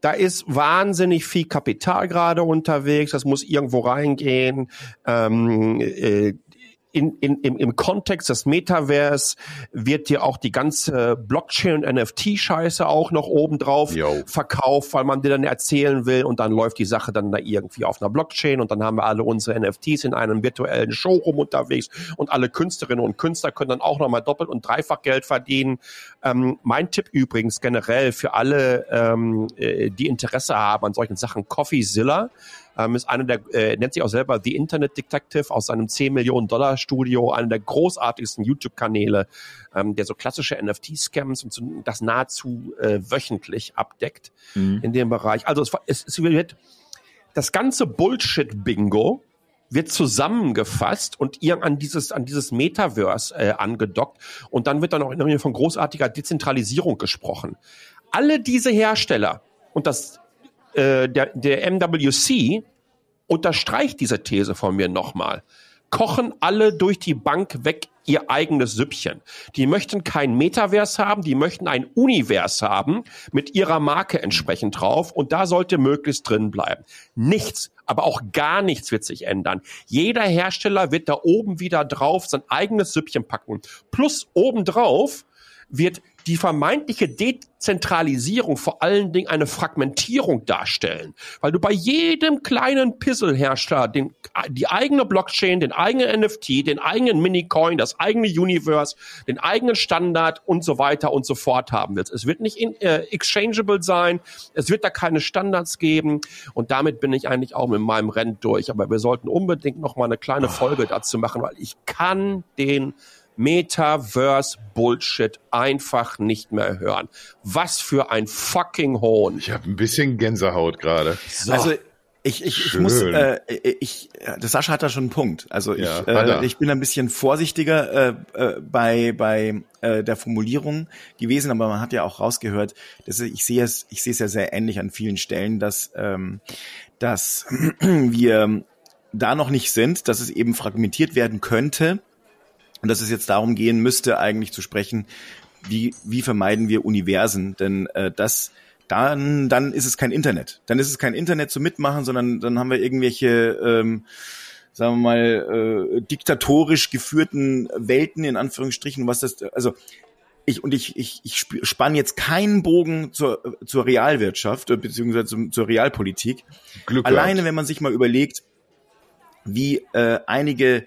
Speaker 3: Da ist wahnsinnig viel Kapital gerade unterwegs, das muss irgendwo reingehen. Ähm, äh, in, in, im, im Kontext des Metaverse wird dir auch die ganze Blockchain und NFT-Scheiße auch noch obendrauf
Speaker 2: Jo.
Speaker 3: verkauft, weil man dir dann erzählen will und dann läuft die Sache dann da irgendwie auf einer Blockchain und dann haben wir alle unsere NFTs in einem virtuellen Showroom unterwegs und alle Künstlerinnen und Künstler können dann auch nochmal doppelt und dreifach Geld verdienen. Ähm, mein Tipp übrigens generell für alle, ähm, äh, die Interesse haben an solchen Sachen, CoffeeZilla ähm, ist einer der, äh, nennt sich auch selber The Internet Detective aus seinem 10 Millionen Dollar Studio, einer der großartigsten YouTube-Kanäle, ähm, der so klassische NFT-Scams und so, das nahezu äh, wöchentlich abdeckt in dem Bereich. Also es, es, es wird das ganze Bullshit-Bingo wird zusammengefasst und ihr an dieses an dieses Metaverse äh, angedockt und dann wird dann auch irgendwie von großartiger Dezentralisierung gesprochen. Alle diese Hersteller und das äh, der, der MWC unterstreicht diese These von mir nochmal. Kochen alle durch die Bank weg ihr eigenes Süppchen. Die möchten kein Metaverse haben, die möchten ein Univers haben mit ihrer Marke entsprechend drauf und da sollte möglichst drin bleiben. Nichts, aber auch gar nichts wird sich ändern. Jeder Hersteller wird da oben wieder drauf sein eigenes Süppchen packen. Plus obendrauf wird die vermeintliche Dezentralisierung vor allen Dingen eine Fragmentierung darstellen, weil du bei jedem kleinen Pixel-Hersteller den, die eigene Blockchain, den eigenen NFT, den eigenen Minicoin, das eigene Universe, den eigenen Standard und so weiter und so fort haben willst. Es wird nicht in, äh, exchangeable sein, es wird da keine Standards geben und damit bin ich eigentlich auch mit meinem Rennen durch. Aber wir sollten unbedingt noch mal eine kleine Folge dazu machen, weil ich kann den Metaverse Bullshit einfach nicht mehr hören. Was für ein fucking Hohn.
Speaker 2: Ich habe ein bisschen Gänsehaut gerade.
Speaker 1: Also ich, ich, ich muss, äh, ich, äh, das Sascha hat da schon einen Punkt. Also ich,
Speaker 2: Ja,
Speaker 1: äh, ich bin ein bisschen vorsichtiger äh, äh, bei bei äh, der Formulierung gewesen, aber man hat ja auch rausgehört, dass ich sehe es, ich sehe es ja sehr ähnlich an vielen Stellen, dass ähm, dass wir da noch nicht sind, dass es eben fragmentiert werden könnte und dass es jetzt darum gehen müsste, eigentlich zu sprechen, wie, wie vermeiden wir Universen? Denn äh, das, dann, dann ist es kein Internet. Dann ist es kein Internet zum Mitmachen, sondern dann haben wir irgendwelche, ähm, sagen wir mal, äh, diktatorisch geführten Welten in Anführungsstrichen, was das, also ich und ich, ich, ich sp- spann jetzt keinen Bogen zur, zur Realwirtschaft äh, beziehungsweise zum, zur Realpolitik.
Speaker 2: Glück
Speaker 1: Alleine, wenn man sich mal überlegt, wie äh, einige,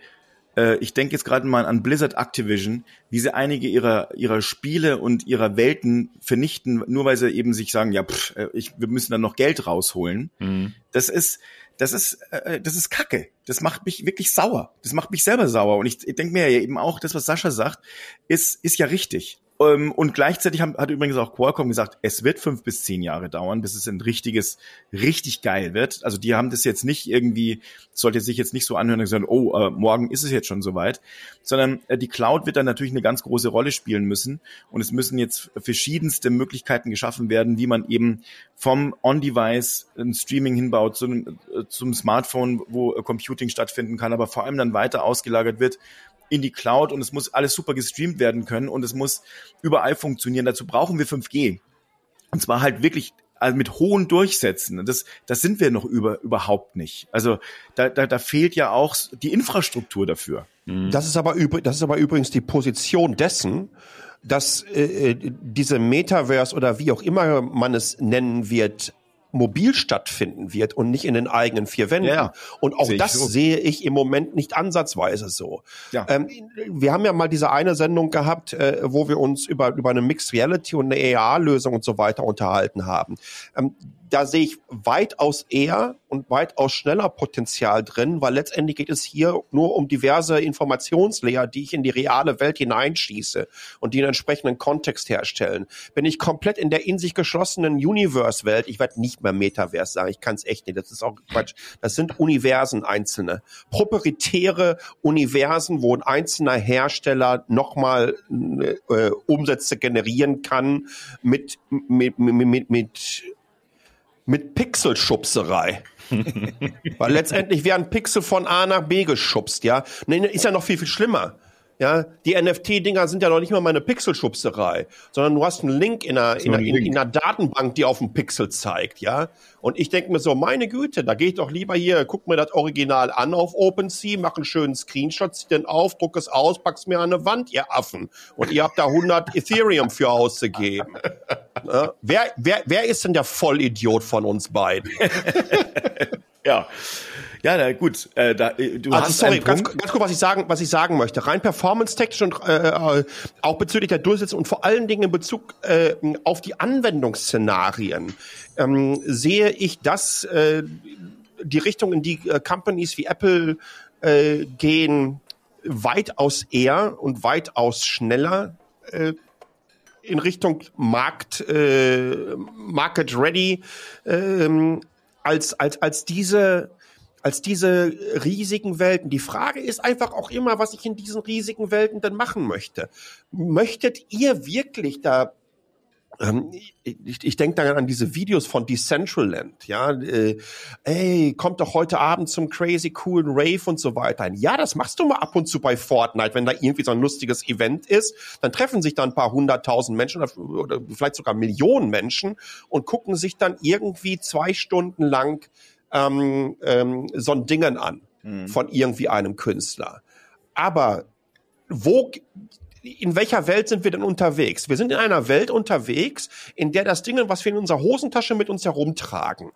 Speaker 1: äh, ich denke jetzt gerade mal an Blizzard Activision, wie sie einige ihrer ihrer Spiele und ihrer Welten vernichten, nur weil sie eben sich sagen, ja, pff, äh, ich, wir müssen dann noch Geld rausholen.
Speaker 2: Mhm.
Speaker 1: Das ist das ist äh, das ist Kacke. Das macht mich wirklich sauer. Das macht mich selber sauer. Und ich, ich denke mir ja eben auch, das was Sascha sagt, ist ist ja richtig. Ähm, und gleichzeitig haben, hat übrigens auch Qualcomm gesagt, es wird fünf bis zehn Jahre dauern, bis es ein richtiges, richtig geil wird. Also die haben das jetzt nicht irgendwie, sollte sich jetzt nicht so anhören und sagen, oh, äh, morgen ist es jetzt schon soweit, sondern äh, die Cloud wird dann natürlich eine ganz große Rolle spielen müssen. Und es müssen jetzt verschiedenste Möglichkeiten geschaffen werden, wie man eben vom On-Device ein Streaming hinbaut, zum, äh, zum Smartphone, wo äh, Computing stattfinden kann, aber vor allem dann weiter ausgelagert wird in die Cloud und es muss alles super gestreamt werden können und es muss überall funktionieren. Dazu brauchen wir 5G. Und zwar halt wirklich also mit hohen Durchsätzen. Und das, das sind wir noch über, überhaupt nicht. Also da, da, da fehlt ja auch die Infrastruktur dafür.
Speaker 3: Das ist aber übr das ist aber übrigens die Position dessen, dass äh, äh, diese Metaverse oder wie auch immer man es nennen wird, mobil stattfinden wird und nicht in den eigenen vier Wänden.
Speaker 1: Ja.
Speaker 3: Und auch
Speaker 1: Sehe
Speaker 3: das
Speaker 1: so.
Speaker 3: sehe ich im Moment nicht ansatzweise so.
Speaker 1: Ja.
Speaker 3: Ähm, wir haben ja mal diese eine Sendung gehabt, äh, wo wir uns über, über eine Mixed Reality und eine AR-Lösung und so weiter unterhalten haben. Ähm, da sehe ich weitaus eher und weitaus schneller Potenzial drin, weil letztendlich geht es hier nur um diverse Informationslayer, die ich in die reale Welt hineinschieße und die einen entsprechenden Kontext herstellen. Bin ich komplett in der in sich geschlossenen Universe-Welt, ich werde nicht mehr Metaverse sagen, ich kann es echt nicht, das ist auch Quatsch. Das sind Universen einzelne. Proprietäre Universen, wo ein einzelner Hersteller nochmal äh, Umsätze generieren kann mit, mit, mit, mit, mit mit Pixelschubserei. Weil letztendlich werden Pixel von A nach B geschubst, ja. Nee, ist ja noch viel, viel schlimmer. Ja, die NFT-Dinger sind ja noch nicht mal meine Pixelschubserei, sondern du hast einen Link in einer, in, einer, in, in einer Datenbank, die auf dem Pixel zeigt, ja. Und ich denke mir so, meine Güte, da gehe ich doch lieber hier, guck mir das Original an auf OpenSea, mach einen schönen Screenshot, zieh den auf, druck es aus, pack's mir an eine Wand, ihr Affen. Und ihr habt da 100 Ethereum für auszugeben. Ja? Wer, wer, wer ist denn der Vollidiot von uns beiden?
Speaker 1: ja. Ja, na gut. Äh, da, äh, du
Speaker 3: also
Speaker 1: hast
Speaker 3: sorry, ganz, ganz kurz, was ich sagen, was ich sagen möchte. Rein performance-technisch und äh, äh, auch bezüglich der Durchsetzung und vor allen Dingen in Bezug äh, auf die Anwendungsszenarien ähm, sehe ich, dass äh, die Richtung, in die äh, Companies wie Apple äh, gehen, weitaus eher und weitaus schneller äh, in Richtung Markt, äh, Market Ready, ähm, als, als, als diese als diese riesigen Welten. Die Frage ist einfach auch immer, was ich in diesen riesigen Welten denn machen möchte. Möchtet ihr wirklich da ich, ich denke dann an diese Videos von Decentraland, ja, äh, ey, kommt doch heute Abend zum crazy coolen Rave und so weiter. Ja, das machst du mal ab und zu bei Fortnite, wenn da irgendwie so ein lustiges Event ist, dann treffen sich da ein paar hunderttausend Menschen oder, oder vielleicht sogar Millionen Menschen und gucken sich dann irgendwie zwei Stunden lang ähm, ähm, so ein Dingen an
Speaker 1: Mhm.
Speaker 3: von irgendwie einem Künstler. Aber wo, in welcher Welt sind wir denn unterwegs? Wir sind in einer Welt unterwegs, in der das Ding, was wir in unserer Hosentasche mit uns herumtragen,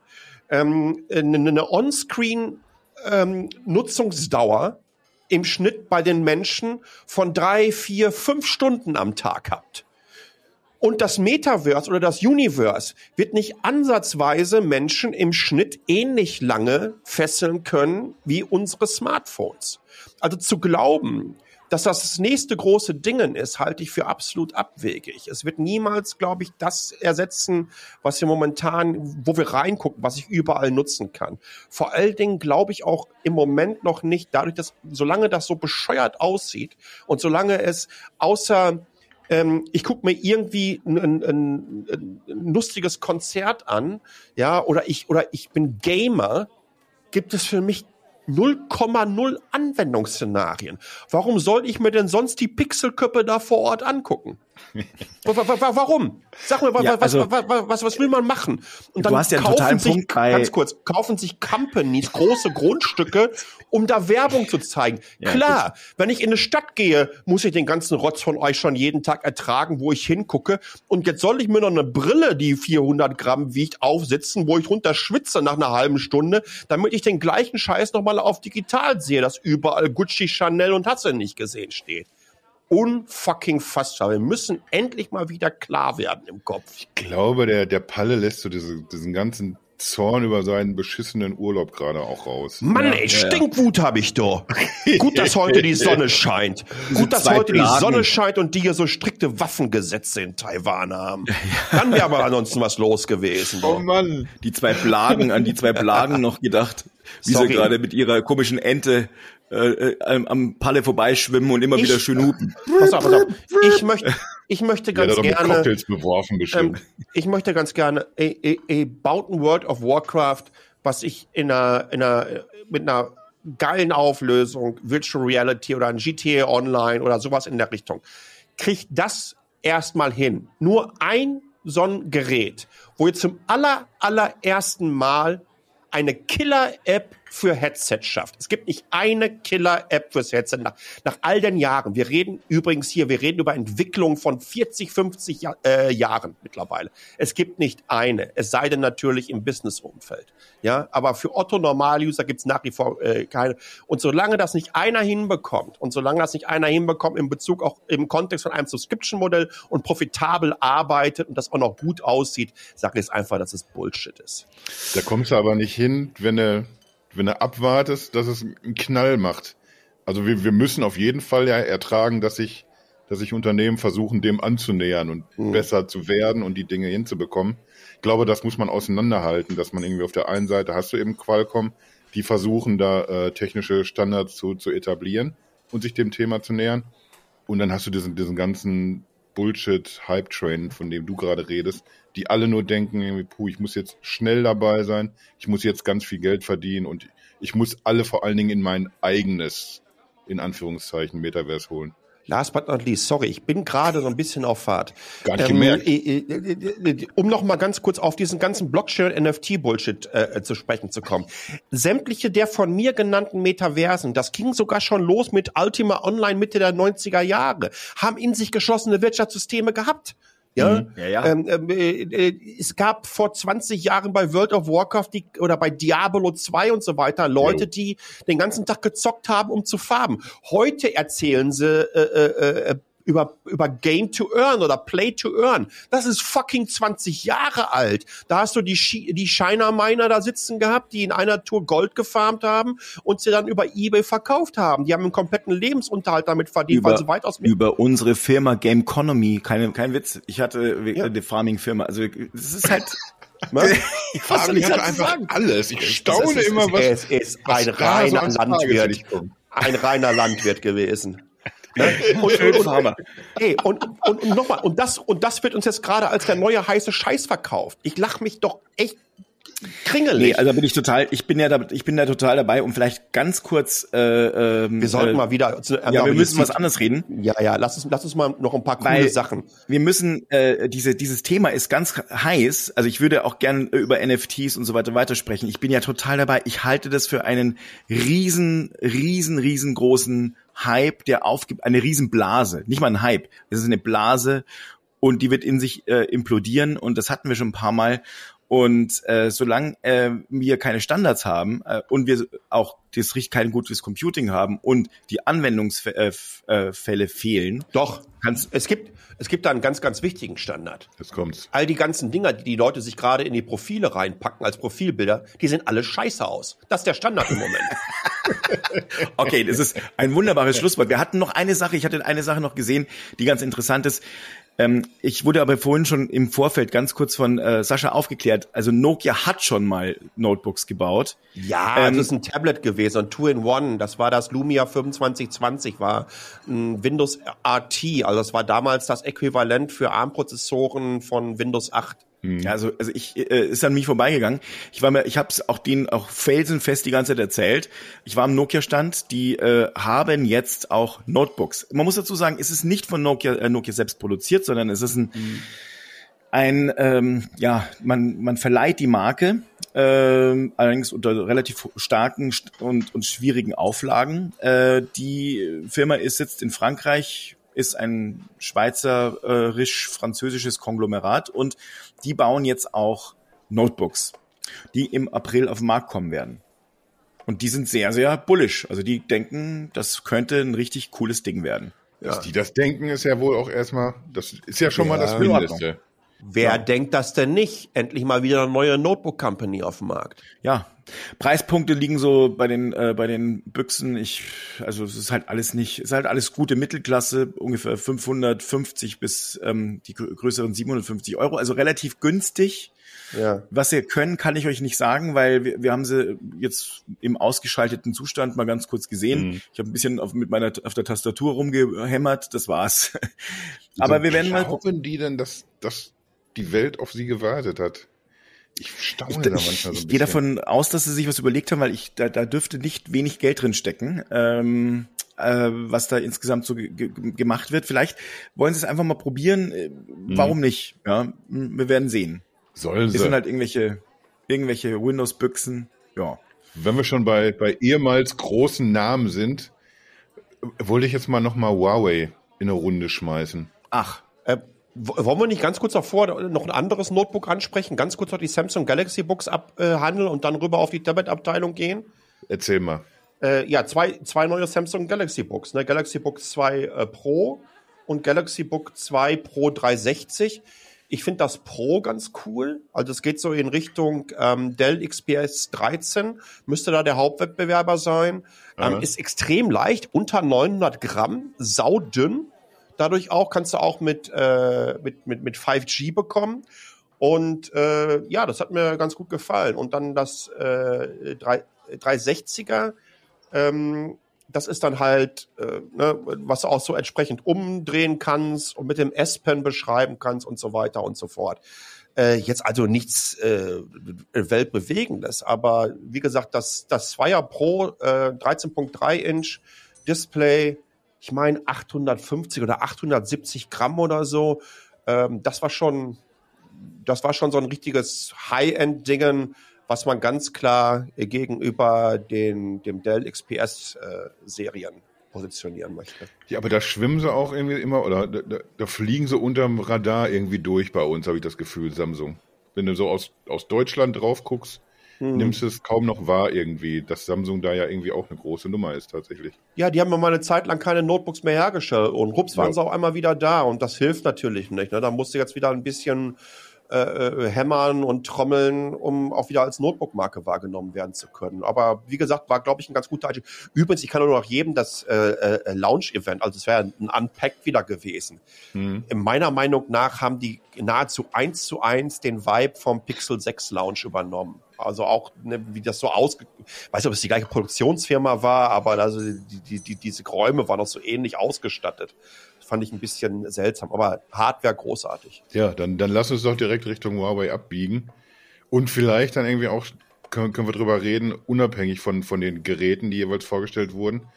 Speaker 3: ähm, eine, On-Screen ähm, Nutzungsdauer im Schnitt bei den Menschen von drei, vier, fünf Stunden am Tag habt. Und das Metaverse oder das Universe wird nicht ansatzweise Menschen im Schnitt ähnlich lange fesseln können wie unsere Smartphones. Also zu glauben, dass das das nächste große Dingen ist, halte ich für absolut abwegig. Es wird niemals, glaube ich, das ersetzen, was wir momentan, wo wir reingucken, was ich überall nutzen kann. Vor allen Dingen glaube ich auch im Moment noch nicht, dadurch, dass, solange das so bescheuert aussieht und solange es außer ähm, ich gucke mir irgendwie ein, ein, ein, lustiges Konzert an, ja, oder ich, oder ich bin Gamer, gibt es für mich 0,0 Anwendungsszenarien. Warum soll ich mir denn sonst die Pixelköppe da vor Ort angucken? Wa- wa- wa- Warum? Sag mir,
Speaker 1: Ja,
Speaker 3: wa- was,
Speaker 1: also-
Speaker 3: wa- wa- was, was will man machen? Und
Speaker 1: Du hast ja totalen
Speaker 3: sich,
Speaker 1: Punkt
Speaker 3: ganz kurz, kaufen sich Companies große Grundstücke, um da Werbung zu zeigen.
Speaker 1: Ja,
Speaker 3: Klar, wenn ich in eine Stadt gehe, muss ich den ganzen Rotz von euch schon jeden Tag ertragen, wo ich hingucke. Und jetzt soll ich mir noch eine Brille, die 400 Gramm wiegt, aufsetzen, wo ich runter schwitze nach einer halben Stunde, damit ich den gleichen Scheiß nochmal auf digital sehe, dass überall Gucci, Chanel und hast du nicht gesehen steht. Unfucking fassbar. Wir müssen endlich mal wieder klar werden im Kopf.
Speaker 2: Ich glaube, der, der Palle lässt so diese, diesen ganzen Zorn über seinen beschissenen Urlaub gerade auch raus.
Speaker 3: Mann,
Speaker 1: Ja,
Speaker 3: ey,
Speaker 1: ja, ja.
Speaker 3: Stinkwut habe ich doch. Gut, dass heute die Sonne scheint. Gut, dass heute die
Speaker 1: Plagen.
Speaker 3: Sonne scheint und die hier so strikte Waffengesetze in Taiwan haben. Dann wäre aber ansonsten was los gewesen.
Speaker 2: Oh
Speaker 3: doch.
Speaker 2: Mann.
Speaker 1: Die zwei Plagen, an die zwei Plagen noch gedacht, wie
Speaker 3: Sorry.
Speaker 1: sie gerade mit ihrer komischen Ente äh, äh, am, am Palle vorbeischwimmen und immer
Speaker 3: Ich-
Speaker 1: wieder schön hupen.
Speaker 3: Pass auf, pass auf. Ich möchte, ich möchte ganz
Speaker 2: mit
Speaker 3: gerne,
Speaker 2: Cocktails beworfen
Speaker 3: ähm,
Speaker 2: bestimmt.
Speaker 3: ich möchte ganz gerne, a, a, a baut ein World of Warcraft, was ich in einer, in einer, mit einer geilen Auflösung, Virtual Reality oder ein GTA Online oder sowas in der Richtung, kriegt das erstmal hin. Nur ein so ein Gerät, wo ihr zum aller, allerersten Mal eine Killer-App für Headset schafft. Es gibt nicht eine Killer-App fürs Headset nach, nach all den Jahren. Wir reden übrigens hier, wir reden über Entwicklung von 40, 50 ja äh, Jahren mittlerweile. Es gibt nicht eine, es sei denn natürlich im Business-Umfeld. Ja, aber für Otto-Normal-User gibt es nach wie vor äh, keine. Und solange das nicht einer hinbekommt und solange das nicht einer hinbekommt in Bezug auch im Kontext von einem Subscription-Modell und profitabel arbeitet und das auch noch gut aussieht, sage ich es einfach, dass es Bullshit ist.
Speaker 2: Da kommst du aber nicht hin, wenn du, wenn du abwartest, dass es einen Knall macht. Also wir, wir müssen auf jeden Fall ja ertragen, dass sich, dass sich Unternehmen versuchen, dem anzunähern und
Speaker 3: Mhm.
Speaker 2: besser zu werden und die Dinge hinzubekommen. Ich glaube, das muss man auseinanderhalten, dass man irgendwie auf der einen Seite hast du eben Qualcomm, die versuchen da äh, technische Standards zu, zu etablieren und sich dem Thema zu nähern. Und dann hast du diesen, diesen ganzen Bullshit-Hype-Train, von dem du gerade redest, die alle nur denken, irgendwie, puh, ich muss jetzt schnell dabei sein, ich muss jetzt ganz viel Geld verdienen und ich muss alle vor allen Dingen in mein eigenes, in Anführungszeichen, Metaverse holen.
Speaker 3: last but not least, sorry, ich bin gerade so ein bisschen auf Fahrt.
Speaker 2: Gar nicht gemerkt.
Speaker 3: äh, äh, äh, um noch mal ganz kurz auf diesen ganzen Blockchain-NFT-Bullshit äh, zu sprechen zu kommen. Sämtliche der von mir genannten Metaversen, das ging sogar schon los mit Ultima Online Mitte der 90er Jahre, haben in sich geschlossene Wirtschaftssysteme gehabt. Ja,
Speaker 1: Mhm. Ja, ja.
Speaker 3: Ähm, ähm, äh, äh, es gab vor 20 Jahren bei World of Warcraft die, oder bei Diablo 2 und so weiter Leute, die den ganzen Tag gezockt haben, um zu farben. Heute erzählen sie äh, äh, äh, über, über Game to Earn oder Play to Earn. Das ist fucking 20 Jahre alt. Da hast du die, die Shiner Miner da sitzen gehabt, die in einer Tour Gold gefarmt haben und sie dann über Ebay verkauft haben. Die haben einen kompletten Lebensunterhalt damit verdient, weil sie weitaus mehr
Speaker 1: über unsere Firma Game Economy, keine, kein Witz. Ich hatte
Speaker 3: Ja.
Speaker 1: eine Farming-Firma. Also es ist halt.
Speaker 3: Ne?
Speaker 1: Was soll ich
Speaker 2: hatte
Speaker 1: dazu
Speaker 2: einfach
Speaker 1: sagen?
Speaker 2: alles. Ich staune
Speaker 3: Es ist-
Speaker 2: immer, was,
Speaker 3: Es ist
Speaker 2: was
Speaker 3: ein
Speaker 2: so
Speaker 3: reiner
Speaker 2: ans
Speaker 3: Landwirt. Ein reiner Landwirt gewesen. Ne? Und,
Speaker 1: Schön
Speaker 3: und,
Speaker 1: Farmer.
Speaker 3: Ey, und, und, und nochmal, und das, und das wird uns jetzt gerade als der neue heiße Scheiß verkauft. Ich lach mich doch echt kringelig.
Speaker 1: Nee, also bin ich total, ich bin ja da, ich bin da total dabei, um vielleicht ganz kurz äh, ähm,
Speaker 3: wir sollten
Speaker 1: äh,
Speaker 3: mal wieder. Zu,
Speaker 1: Ja, wir müssen was anderes reden.
Speaker 3: Ja, ja, lass uns, lass uns mal noch ein paar coole
Speaker 1: Weil-
Speaker 3: Sachen.
Speaker 1: Wir müssen, äh, diese, dieses Thema ist ganz heiß. Also ich würde auch gern äh, über NFTs und so weiter weitersprechen. Ich bin ja total dabei. Ich halte das für einen riesen, riesen, riesengroßen Hype, der aufgibt, eine Riesenblase. Nicht mal ein Hype. Das ist eine Blase und die wird in sich äh, implodieren und das hatten wir schon ein paar Mal. Und äh, solange äh, wir keine Standards haben äh, und wir auch das richtig kein gutes Computing haben und die Anwendungsfälle äh, äh, fehlen,
Speaker 3: Doch,
Speaker 1: kannst
Speaker 3: es gibt, es gibt da einen ganz, ganz wichtigen Standard.
Speaker 2: Jetzt kommt's.
Speaker 3: All die ganzen Dinger, die die Leute sich gerade in die Profile reinpacken als Profilbilder, die sehen alle scheiße aus. Das ist der Standard im Moment.
Speaker 1: Okay, das ist ein wunderbares Schlusswort. Wir hatten noch eine Sache, ich hatte eine Sache noch gesehen, die ganz interessant ist. Ähm, ich wurde aber vorhin schon im Vorfeld ganz kurz von äh, Sascha aufgeklärt. Also Nokia hat schon mal Notebooks gebaut.
Speaker 3: Ja,
Speaker 1: Ähm,
Speaker 3: das ist ein Tablet gewesen, ein Two-in-One. Das war das Lumia 2520, war ein Windows RT. Also das war damals das Äquivalent für ARM-Prozessoren von Windows 8.
Speaker 1: Ja, also, also ich äh, ist an mich vorbeigegangen. Ich war mir, ich habe es auch denen auch felsenfest die ganze Zeit erzählt. Ich war am Nokia-Stand. Die äh, haben jetzt auch Notebooks. Man muss dazu sagen, es ist nicht von Nokia, äh, Nokia selbst produziert, sondern es ist ein ein ähm, ja man man verleiht die Marke ähm, allerdings unter relativ starken st- und und schwierigen Auflagen. Äh, die Firma ist sitzt in Frankreich, ist ein schweizerisch-französisches Konglomerat und die bauen jetzt auch Notebooks, die im April auf den Markt kommen werden. Und die sind sehr, sehr bullish. Also die denken, das könnte ein richtig cooles Ding werden.
Speaker 2: Dass die das denken, ist ja wohl auch erstmal, das ist ja schon mal das
Speaker 3: Ja.
Speaker 2: Mindeste.
Speaker 3: Wer denkt das denn nicht? Endlich mal wieder eine neue Notebook-Company auf dem Markt.
Speaker 1: Ja, Preispunkte liegen so bei den äh, bei den Büchsen. Ich also es ist halt alles nicht, es ist halt alles gute Mittelklasse, ungefähr 550 bis ähm, die grö- größeren 750 Euro, also relativ günstig.
Speaker 3: Ja.
Speaker 1: Was sie können, kann ich euch nicht sagen, weil wir, wir haben sie jetzt im ausgeschalteten Zustand mal ganz kurz gesehen.
Speaker 2: Mhm.
Speaker 1: Ich habe ein bisschen auf, mit meiner auf der Tastatur rumgehämmert, das war's. Aber wir werden mal
Speaker 2: Glauben die denn, dass, dass die Welt auf sie gewartet hat? Ich staune
Speaker 1: Ich,
Speaker 2: da manchmal so ein
Speaker 1: ich gehe
Speaker 2: bisschen.
Speaker 1: davon aus, dass sie sich was überlegt haben, weil ich da, da dürfte nicht wenig Geld drin stecken, ähm, äh, was da insgesamt so ge ge gemacht wird. Vielleicht wollen sie es einfach mal probieren. Äh, Warum nicht? Ja, m- wir werden sehen.
Speaker 2: Sollen
Speaker 1: Es
Speaker 2: sie.
Speaker 1: sind halt irgendwelche irgendwelche Windows-Büchsen. Ja.
Speaker 2: Wenn wir schon bei, bei ehemals großen Namen sind, wollte ich jetzt mal nochmal Huawei in eine Runde schmeißen.
Speaker 1: Ach,
Speaker 3: wollen wir nicht ganz kurz davor noch ein anderes Notebook ansprechen? Ganz kurz noch die Samsung Galaxy Books abhandeln und dann rüber auf die Tablet-Abteilung gehen?
Speaker 2: Erzähl mal.
Speaker 3: Äh, ja, zwei, zwei neue Samsung Galaxy Books. Ne? Galaxy Book 2 äh, Pro und Galaxy Book 2 Pro 360. Ich finde das Pro ganz cool. Also es geht so in Richtung ähm, Dell XPS 13. Müsste da der Hauptwettbewerber sein. Ähm, ist extrem leicht, unter 900 Gramm, saudünn. Dadurch auch kannst du auch mit, äh, mit, mit, mit 5G bekommen. Und äh, ja, das hat mir ganz gut gefallen. Und dann das äh, 3, 360er, ähm, das ist dann halt, äh, ne, was du auch so entsprechend umdrehen kannst und mit dem S-Pen beschreiben kannst und so weiter und so fort. Äh, jetzt also nichts äh, Weltbewegendes, aber wie gesagt, das, das Zweier Pro äh, 13.3 Inch Display ich meine 850 oder 870 Gramm oder so. Ähm, das war schon, das war schon so ein richtiges High-End-Dingen, was man ganz klar gegenüber den, dem Dell XPS-Serien äh, positionieren möchte.
Speaker 2: Ja, aber da schwimmen sie auch irgendwie immer, oder da, da, da fliegen sie unterm Radar irgendwie durch bei uns, habe ich das Gefühl, Samsung. Wenn du so aus, aus Deutschland drauf guckst, hm. nimmst du es kaum noch wahr irgendwie, dass Samsung da ja irgendwie auch eine große Nummer ist tatsächlich.
Speaker 3: Ja, die haben ja mal eine Zeit lang keine Notebooks mehr hergestellt und rups waren ja. sie auch einmal wieder da und das hilft natürlich nicht. Ne? Da musst du jetzt wieder ein bisschen äh, äh, hämmern und trommeln, um auch wieder als Notebook-Marke wahrgenommen werden zu können. Aber wie gesagt, war, glaube ich, ein ganz guter Einstieg. Übrigens, ich kann nur noch jedem das äh, äh, Launch-Event, also es wäre ein Unpacked wieder gewesen. Mhm. In meiner Meinung nach haben die nahezu eins zu eins den Vibe vom Pixel 6 Launch übernommen. Also auch, ne, wie das so aus, weiß nicht, ob es die gleiche Produktionsfirma war, aber also die, die, die, diese Räume waren auch so ähnlich ausgestattet fand ich ein bisschen seltsam, aber Hardware großartig.
Speaker 2: Ja, dann, dann lass uns doch direkt Richtung Huawei abbiegen. Und vielleicht dann irgendwie auch, können, können wir drüber reden, unabhängig von, von den Geräten, die jeweils vorgestellt wurden.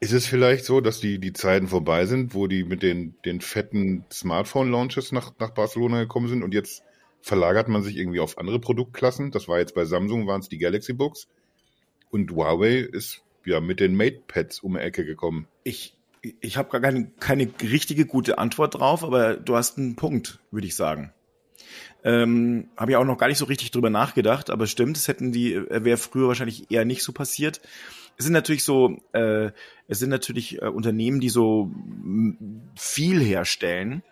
Speaker 2: Ist es vielleicht so, dass die, die Zeiten vorbei sind, wo die mit den, den fetten Smartphone-Launches nach, nach Barcelona gekommen sind und jetzt verlagert man sich irgendwie auf andere Produktklassen? Das war jetzt bei Samsung, waren es die Galaxy Books. Und Huawei ist ja mit den MatePads um die Ecke gekommen.
Speaker 1: Ich ich habe gar keine, keine richtige gute Antwort drauf, aber du hast einen Punkt, würde ich sagen. Ähm, habe ich auch noch gar nicht so richtig drüber nachgedacht, aber stimmt, es hätten die, äh, wäre früher wahrscheinlich eher nicht so passiert. Es sind natürlich so, äh, es sind natürlich äh, Unternehmen, die so viel herstellen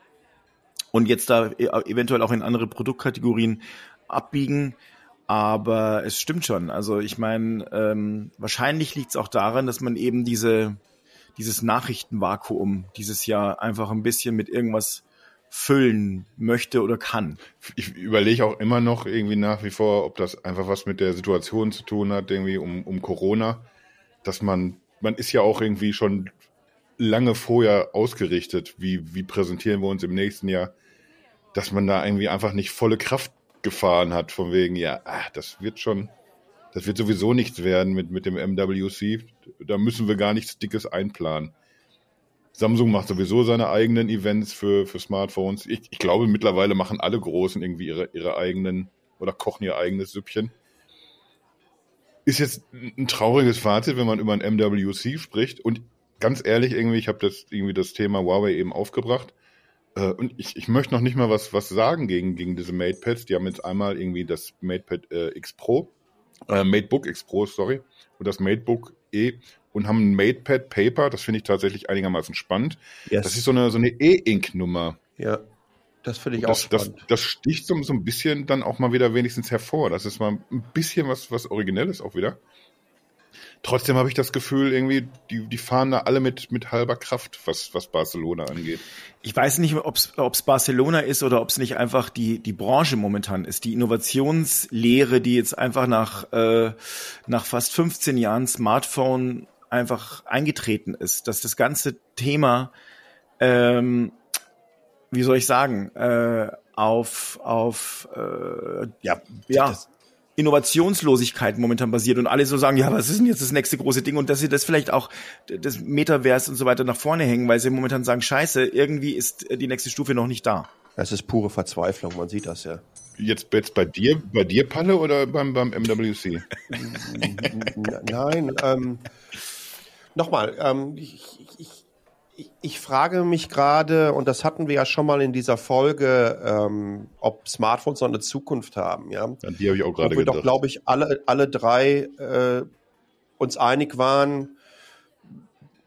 Speaker 1: und jetzt da e eventuell auch in andere Produktkategorien abbiegen. Aber es stimmt schon. Also ich meine, ähm, wahrscheinlich liegt es auch daran, dass man eben diese dieses Nachrichtenvakuum dieses Jahr einfach ein bisschen mit irgendwas füllen möchte oder kann.
Speaker 2: Ich überlege auch immer noch irgendwie nach wie vor, ob das einfach was mit der Situation zu tun hat, irgendwie um, um Corona, dass man, man ist ja auch irgendwie schon lange vorher ausgerichtet, wie, wie präsentieren wir uns im nächsten Jahr, dass man da irgendwie einfach nicht volle Kraft gefahren hat, von wegen, ja, ach, das wird schon, das wird sowieso nichts werden mit, mit dem MWC. Da müssen wir gar nichts Dickes einplanen. Samsung macht sowieso seine eigenen Events für, für Smartphones. Ich, ich glaube, mittlerweile machen alle Großen irgendwie ihre, ihre eigenen oder kochen ihr eigenes Süppchen. Ist jetzt ein trauriges Fazit, wenn man über ein MWC spricht. Und ganz ehrlich, irgendwie, ich habe das irgendwie das Thema Huawei eben aufgebracht. Äh, und ich, ich möchte noch nicht mal was, was sagen gegen, gegen diese MatePads. Die haben jetzt einmal irgendwie das MatePad äh, X Pro äh, MateBook X Pro, sorry, und das MateBook E und haben ein MatePad Paper, das finde ich tatsächlich einigermaßen spannend. Yes. Das ist so eine, so eine E-Ink-Nummer.
Speaker 3: Ja, das finde ich
Speaker 2: und
Speaker 3: auch
Speaker 2: das, spannend. Das, das sticht so, so ein bisschen dann auch mal wieder wenigstens hervor. Das ist mal ein bisschen was, was Originelles auch wieder. Trotzdem habe ich das Gefühl, irgendwie, die, die fahren da alle mit, mit halber Kraft, was, was Barcelona angeht.
Speaker 1: Ich weiß nicht, ob es Barcelona ist oder ob es nicht einfach die, die Branche momentan ist. Die Innovationslehre, die jetzt einfach nach, äh, nach fast 15 Jahren Smartphone einfach eingetreten ist, dass das ganze Thema, ähm, wie soll ich sagen, äh, auf, auf äh, ja, ja, das, Innovationslosigkeit momentan basiert und alle so sagen, ja, was ist denn jetzt das nächste große Ding und dass sie das vielleicht auch das Metaverse und so weiter nach vorne hängen, weil sie momentan sagen, scheiße, irgendwie ist die nächste Stufe noch nicht da.
Speaker 3: Es ist pure Verzweiflung, man sieht das ja.
Speaker 2: Jetzt, jetzt bei dir, bei dir Palle oder beim, beim MWC?
Speaker 3: Nein, ähm, nochmal, ähm, ich, ich, ich frage mich gerade, und das hatten wir ja schon mal in dieser Folge, ähm, ob Smartphones noch eine Zukunft haben. Ja, An
Speaker 2: die habe ich auch gerade
Speaker 3: gedacht. wir doch, glaube ich, alle, alle drei äh, uns einig waren,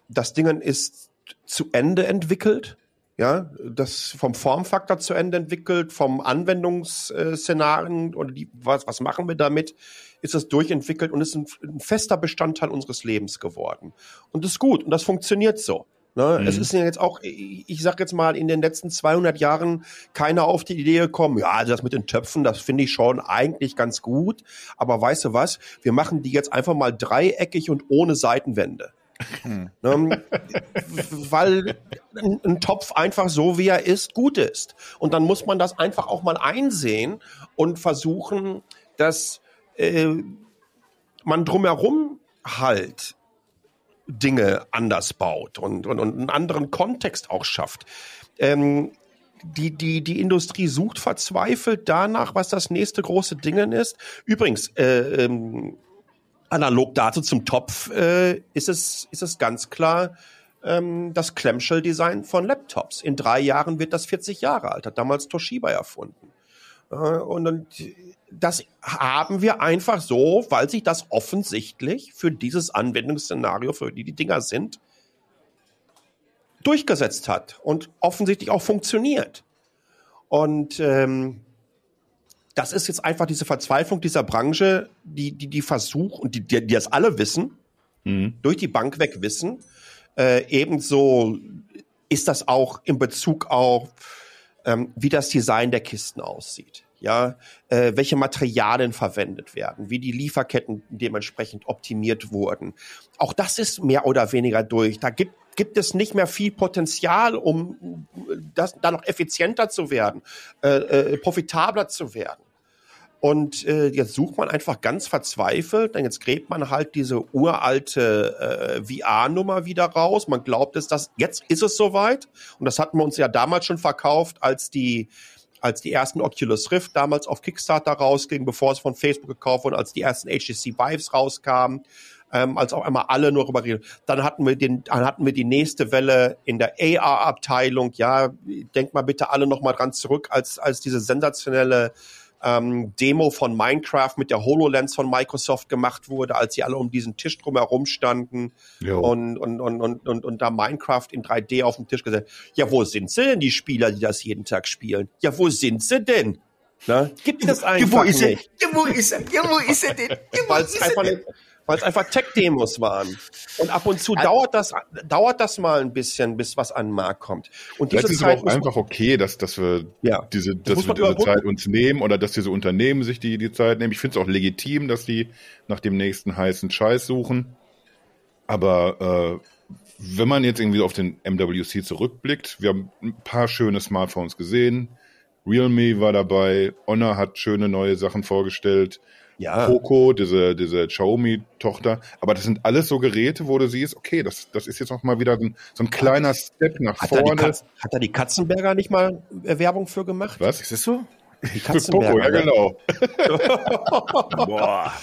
Speaker 3: das Ding ist zu Ende entwickelt. Ja, das vom Formfaktor zu Ende entwickelt, vom Anwendungsszenarien oder die, was, was machen wir damit, ist das durchentwickelt und ist ein, ein fester Bestandteil unseres Lebens geworden. Und das ist gut und das funktioniert so. Ne? Mhm. Es ist ja jetzt auch, ich sag jetzt mal, in den letzten 200 Jahren keiner auf die Idee gekommen, ja, also das mit den Töpfen, das finde ich schon eigentlich ganz gut. Aber weißt du was? Wir machen die jetzt einfach mal dreieckig und ohne Seitenwände. Hm. Ne? Weil ein, Topf einfach so, wie er ist, gut ist. Und dann muss man das einfach auch mal einsehen und versuchen, dass äh, man drumherum halt Dinge anders baut und, und, und einen anderen Kontext auch schafft. Ähm, die, die, die Industrie sucht verzweifelt danach, was das nächste große Ding ist. Übrigens, äh, ähm, analog dazu zum Topf äh, ist, es, ist es ganz klar ähm, das Clamshell-Design von Laptops. In drei Jahren wird das 40 Jahre alt, hat damals Toshiba erfunden. Äh, und, und das haben wir einfach so, weil sich das offensichtlich für dieses Anwendungsszenario, für die die Dinger sind, durchgesetzt hat und offensichtlich auch funktioniert. Und ähm, das ist jetzt einfach diese Verzweiflung dieser Branche, die, die, die versucht und die, die, die das alle wissen, mhm. durch die Bank weg wissen. Äh, ebenso ist das auch in Bezug auf, ähm, wie das Design der Kisten aussieht. Ja, äh, welche Materialien verwendet werden, wie die Lieferketten dementsprechend optimiert wurden. Auch das ist mehr oder weniger durch. Da gibt gibt es nicht mehr viel Potenzial, um das, da noch effizienter zu werden, äh, äh, profitabler zu werden. Und äh, jetzt sucht man einfach ganz verzweifelt, dann jetzt gräbt man halt diese uralte äh, VR-Nummer wieder raus. Man glaubt es, dass jetzt ist es soweit. Und das hatten wir uns ja damals schon verkauft, als die als die ersten Oculus Rift damals auf Kickstarter rausgingen, bevor es von Facebook gekauft wurde, als die ersten HTC Vives rauskamen ähm, als auch einmal alle nur darüber reden. Dann hatten wir den, dann hatten wir die nächste Welle in der AR-Abteilung. Ja, denkt mal bitte alle noch mal dran zurück, als als diese sensationelle ähm, Demo von Minecraft mit der HoloLens von Microsoft gemacht wurde, als sie alle um diesen Tisch drum herum standen und, und, und, und, und, und da Minecraft in 3D auf dem Tisch gesagt. Ja, wo sind sie denn, die Spieler, die das jeden Tag spielen? Ja, wo sind sie denn? Na, gibt es einfach ja, wo ist nicht. Er? Ja, wo ist er? Ja, wo ist er denn? Ja, Weil es einfach, nicht, weil es einfach Tech-Demos waren. Und ab und zu dauert das, dauert das mal ein bisschen, bis was an den Markt kommt. Und
Speaker 2: diese Vielleicht Zeit ist es auch einfach okay, dass, dass wir ja, diese, dass das wir diese Zeit uns nehmen oder dass diese Unternehmen sich die, die Zeit nehmen. Ich finde es auch legitim, dass die nach dem nächsten heißen Scheiß suchen. Aber äh, wenn man jetzt irgendwie auf den MWC zurückblickt, wir haben ein paar schöne Smartphones gesehen. Realme war dabei, Honor hat schöne neue Sachen vorgestellt ja. Poco, diese, diese Xiaomi-Tochter. Aber das sind alles so Geräte, wo du siehst, okay, das, das ist jetzt auch mal wieder ein, so ein kleiner Step nach
Speaker 3: hat
Speaker 2: vorne.
Speaker 3: Da hat da die Katzenberger nicht mal Werbung für gemacht?
Speaker 2: Was? Ist das so?
Speaker 3: Die Katzenberger. ja, genau.
Speaker 1: Boah.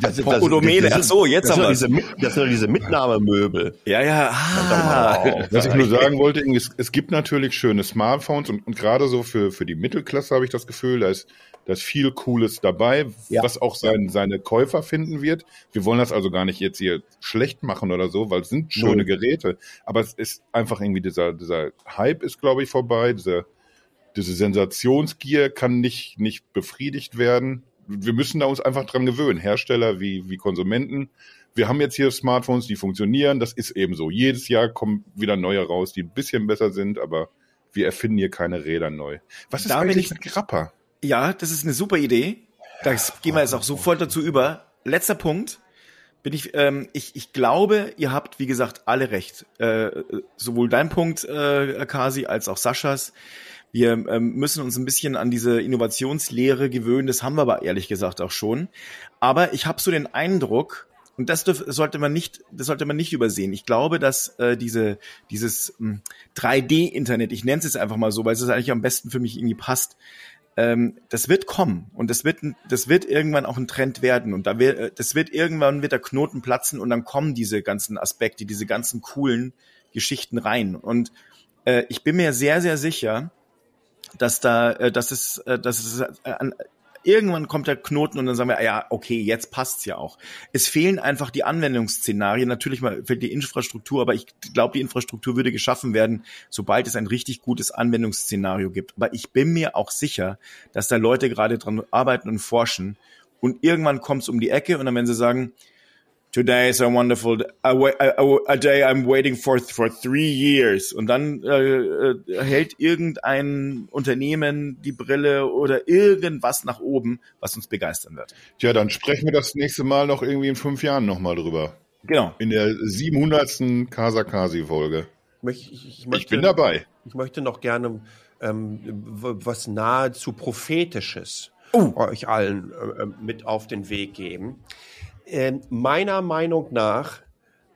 Speaker 1: Das sind, das, Domäne. Ach so, jetzt
Speaker 3: das aber. Sind das sind diese Mitnahmemöbel.
Speaker 1: Ja, ja.
Speaker 2: Ah. Was ich nur sagen wollte, es, es gibt natürlich schöne Smartphones und, und gerade so für, für die Mittelklasse habe ich das Gefühl, da ist da ist viel Cooles dabei, ja. was auch sein, seine Käufer finden wird. Wir wollen das also gar nicht jetzt hier schlecht machen oder so, weil es sind schöne Null. Geräte. Aber es ist einfach irgendwie dieser, dieser Hype ist, glaube ich, vorbei. Diese, diese Sensationsgier kann nicht, nicht befriedigt werden. Wir müssen da uns einfach dran gewöhnen. Hersteller wie, wie Konsumenten. Wir haben jetzt hier Smartphones, die funktionieren. Das ist eben so. Jedes Jahr kommen wieder neue raus, die ein bisschen besser sind, aber wir erfinden hier keine Räder neu. Was ist da eigentlich mit Grappa?
Speaker 1: Ja, das ist eine super Idee. Da gehen wir jetzt auch sofort dazu über. Letzter Punkt. Bin ich, ähm, ich, ich glaube, ihr habt, wie gesagt, alle recht. Äh, sowohl dein Punkt, äh, Kasi, als auch Saschas. Wir ähm, müssen uns ein bisschen an diese Innovationslehre gewöhnen. Das haben wir aber ehrlich gesagt auch schon. Aber ich habe so den Eindruck, und das dürf, sollte man nicht, das sollte man nicht übersehen. Ich glaube, dass äh, diese dieses 3D-Internet, hm, ich nenne es jetzt einfach mal so, weil es eigentlich am besten für mich irgendwie passt, ähm, das wird kommen und das wird, das wird irgendwann auch ein Trend werden und da wird, äh, das wird irgendwann wird der Knoten platzen und dann kommen diese ganzen Aspekte, diese ganzen coolen Geschichten rein und äh, ich bin mir sehr, sehr sicher, dass da, äh, dass es, äh, dass es äh, an, irgendwann kommt der Knoten und dann sagen wir, ah ja, okay, jetzt passt's ja auch. Es fehlen einfach die Anwendungsszenarien. Natürlich mal fehlt die Infrastruktur, aber ich glaube, die Infrastruktur würde geschaffen werden, sobald es ein richtig gutes Anwendungsszenario gibt. Aber ich bin mir auch sicher, dass da Leute gerade dran arbeiten und forschen und irgendwann kommt's um die Ecke und dann werden sie sagen, Today is a wonderful a, a, a day I'm waiting for for three years. Und dann äh, äh, hält irgendein Unternehmen die Brille oder irgendwas nach oben, was uns begeistern wird.
Speaker 2: Tja, dann sprechen wir das nächste Mal noch irgendwie in fünf Jahren nochmal drüber.
Speaker 1: Genau.
Speaker 2: In der 700. Kasakasi-Folge.
Speaker 3: Ich, ich, ich,
Speaker 2: ich, bin dabei.
Speaker 3: Ich möchte noch gerne ähm, was nahezu prophetisches uh. euch allen äh, mit auf den Weg geben. Äh, meiner Meinung nach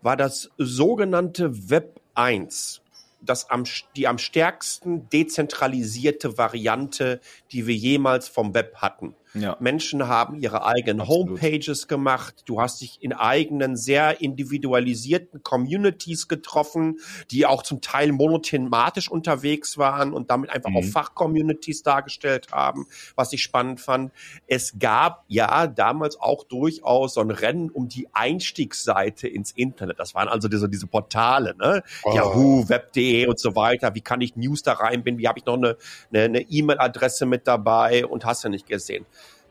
Speaker 3: war das sogenannte Web 1. Das am, die am stärksten dezentralisierte Variante, die wir jemals vom Web hatten.
Speaker 1: Ja.
Speaker 3: Menschen haben ihre eigenen
Speaker 1: Absolut.
Speaker 3: Homepages gemacht. Du hast dich in eigenen, sehr individualisierten Communities getroffen, die auch zum Teil monothematisch unterwegs waren und damit einfach
Speaker 1: Mhm.
Speaker 3: auch Fachcommunities dargestellt haben, was ich spannend fand. Es gab ja damals auch durchaus so ein Rennen um die Einstiegsseite ins Internet. Das waren also diese, diese Portale, ne?
Speaker 2: Oh.
Speaker 3: Yahoo, Web.de und so weiter. Wie kann ich News da reinbinden? Wie habe ich noch eine E-Mail-Adresse mit dabei und hast du nicht gesehen.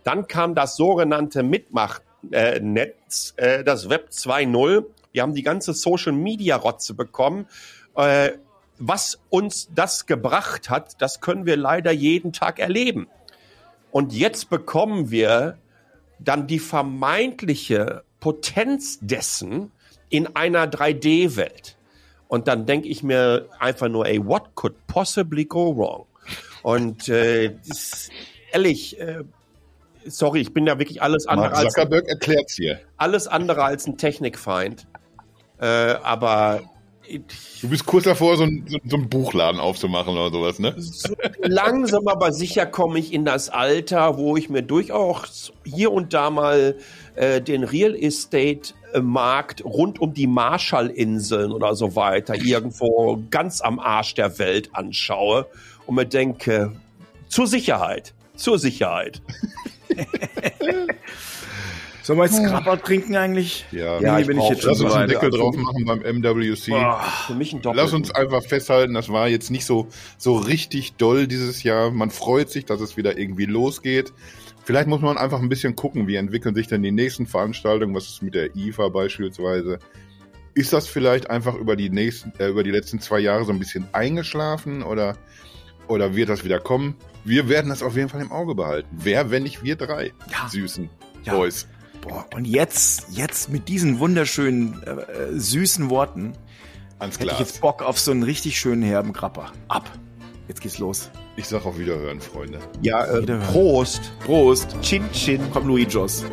Speaker 3: Dann kam das sogenannte Mitmach-Netz, äh, das Web 2.0. Wir haben die ganze Social-Media-Rotze bekommen. Äh, was uns das gebracht hat, das können wir leider jeden Tag erleben. Und jetzt bekommen wir dann die vermeintliche Potenz dessen in einer 3D-Welt. Und dann denke ich mir einfach nur, ey, what could possibly go wrong? Und äh, ehrlich, äh, sorry, ich bin ja wirklich alles andere
Speaker 2: Mark
Speaker 3: als
Speaker 2: Zuckerberg erklärt's hier.
Speaker 3: alles andere als ein Technikfeind. Äh, aber ich,
Speaker 2: Du bist kurz davor, so, ein, so, so einen Buchladen aufzumachen oder sowas, ne?
Speaker 3: so langsam aber sicher komme ich in das Alter, wo ich mir durchaus hier und da mal äh, den Real Estate äh, Markt rund um die Marshallinseln oder so weiter irgendwo ganz am Arsch der Welt anschaue und mir denke, zur Sicherheit, zur Sicherheit.
Speaker 1: Sollen wir jetzt Krabber trinken eigentlich?
Speaker 2: Ja,
Speaker 3: Ja,
Speaker 1: Nee,
Speaker 3: ich
Speaker 1: bin ich jetzt schon
Speaker 2: Lass uns einen. Deckel drauf machen beim MWC.
Speaker 1: Boah.
Speaker 3: Für mich ein Doppel.
Speaker 2: Lass uns einfach festhalten, das war jetzt nicht so, so richtig doll dieses Jahr. Man freut sich, dass es wieder irgendwie losgeht. Vielleicht muss man einfach ein bisschen gucken, wie entwickeln sich denn die nächsten Veranstaltungen, was ist mit der IFA beispielsweise. Ist das vielleicht einfach über die nächsten, äh, über die letzten zwei Jahre so ein bisschen eingeschlafen oder, oder wird das wieder kommen? Wir werden das auf jeden Fall im Auge behalten. Wer, wenn nicht wir drei
Speaker 1: Ja.
Speaker 2: süßen
Speaker 1: Ja.
Speaker 2: Boys?
Speaker 1: Boah, und jetzt, jetzt mit diesen wunderschönen, äh, äh, süßen Worten
Speaker 2: Ans
Speaker 1: hätte ich
Speaker 2: Glas.
Speaker 1: jetzt Bock auf so einen richtig schönen herben Krabber. Ab. Jetzt geht's los.
Speaker 2: Ich sag auf Wiederhören, Freunde.
Speaker 3: ja, äh,
Speaker 1: Wiederhören.
Speaker 3: Prost.
Speaker 1: Prost.
Speaker 3: Chin Chin.
Speaker 1: Komm, Luigi Jos.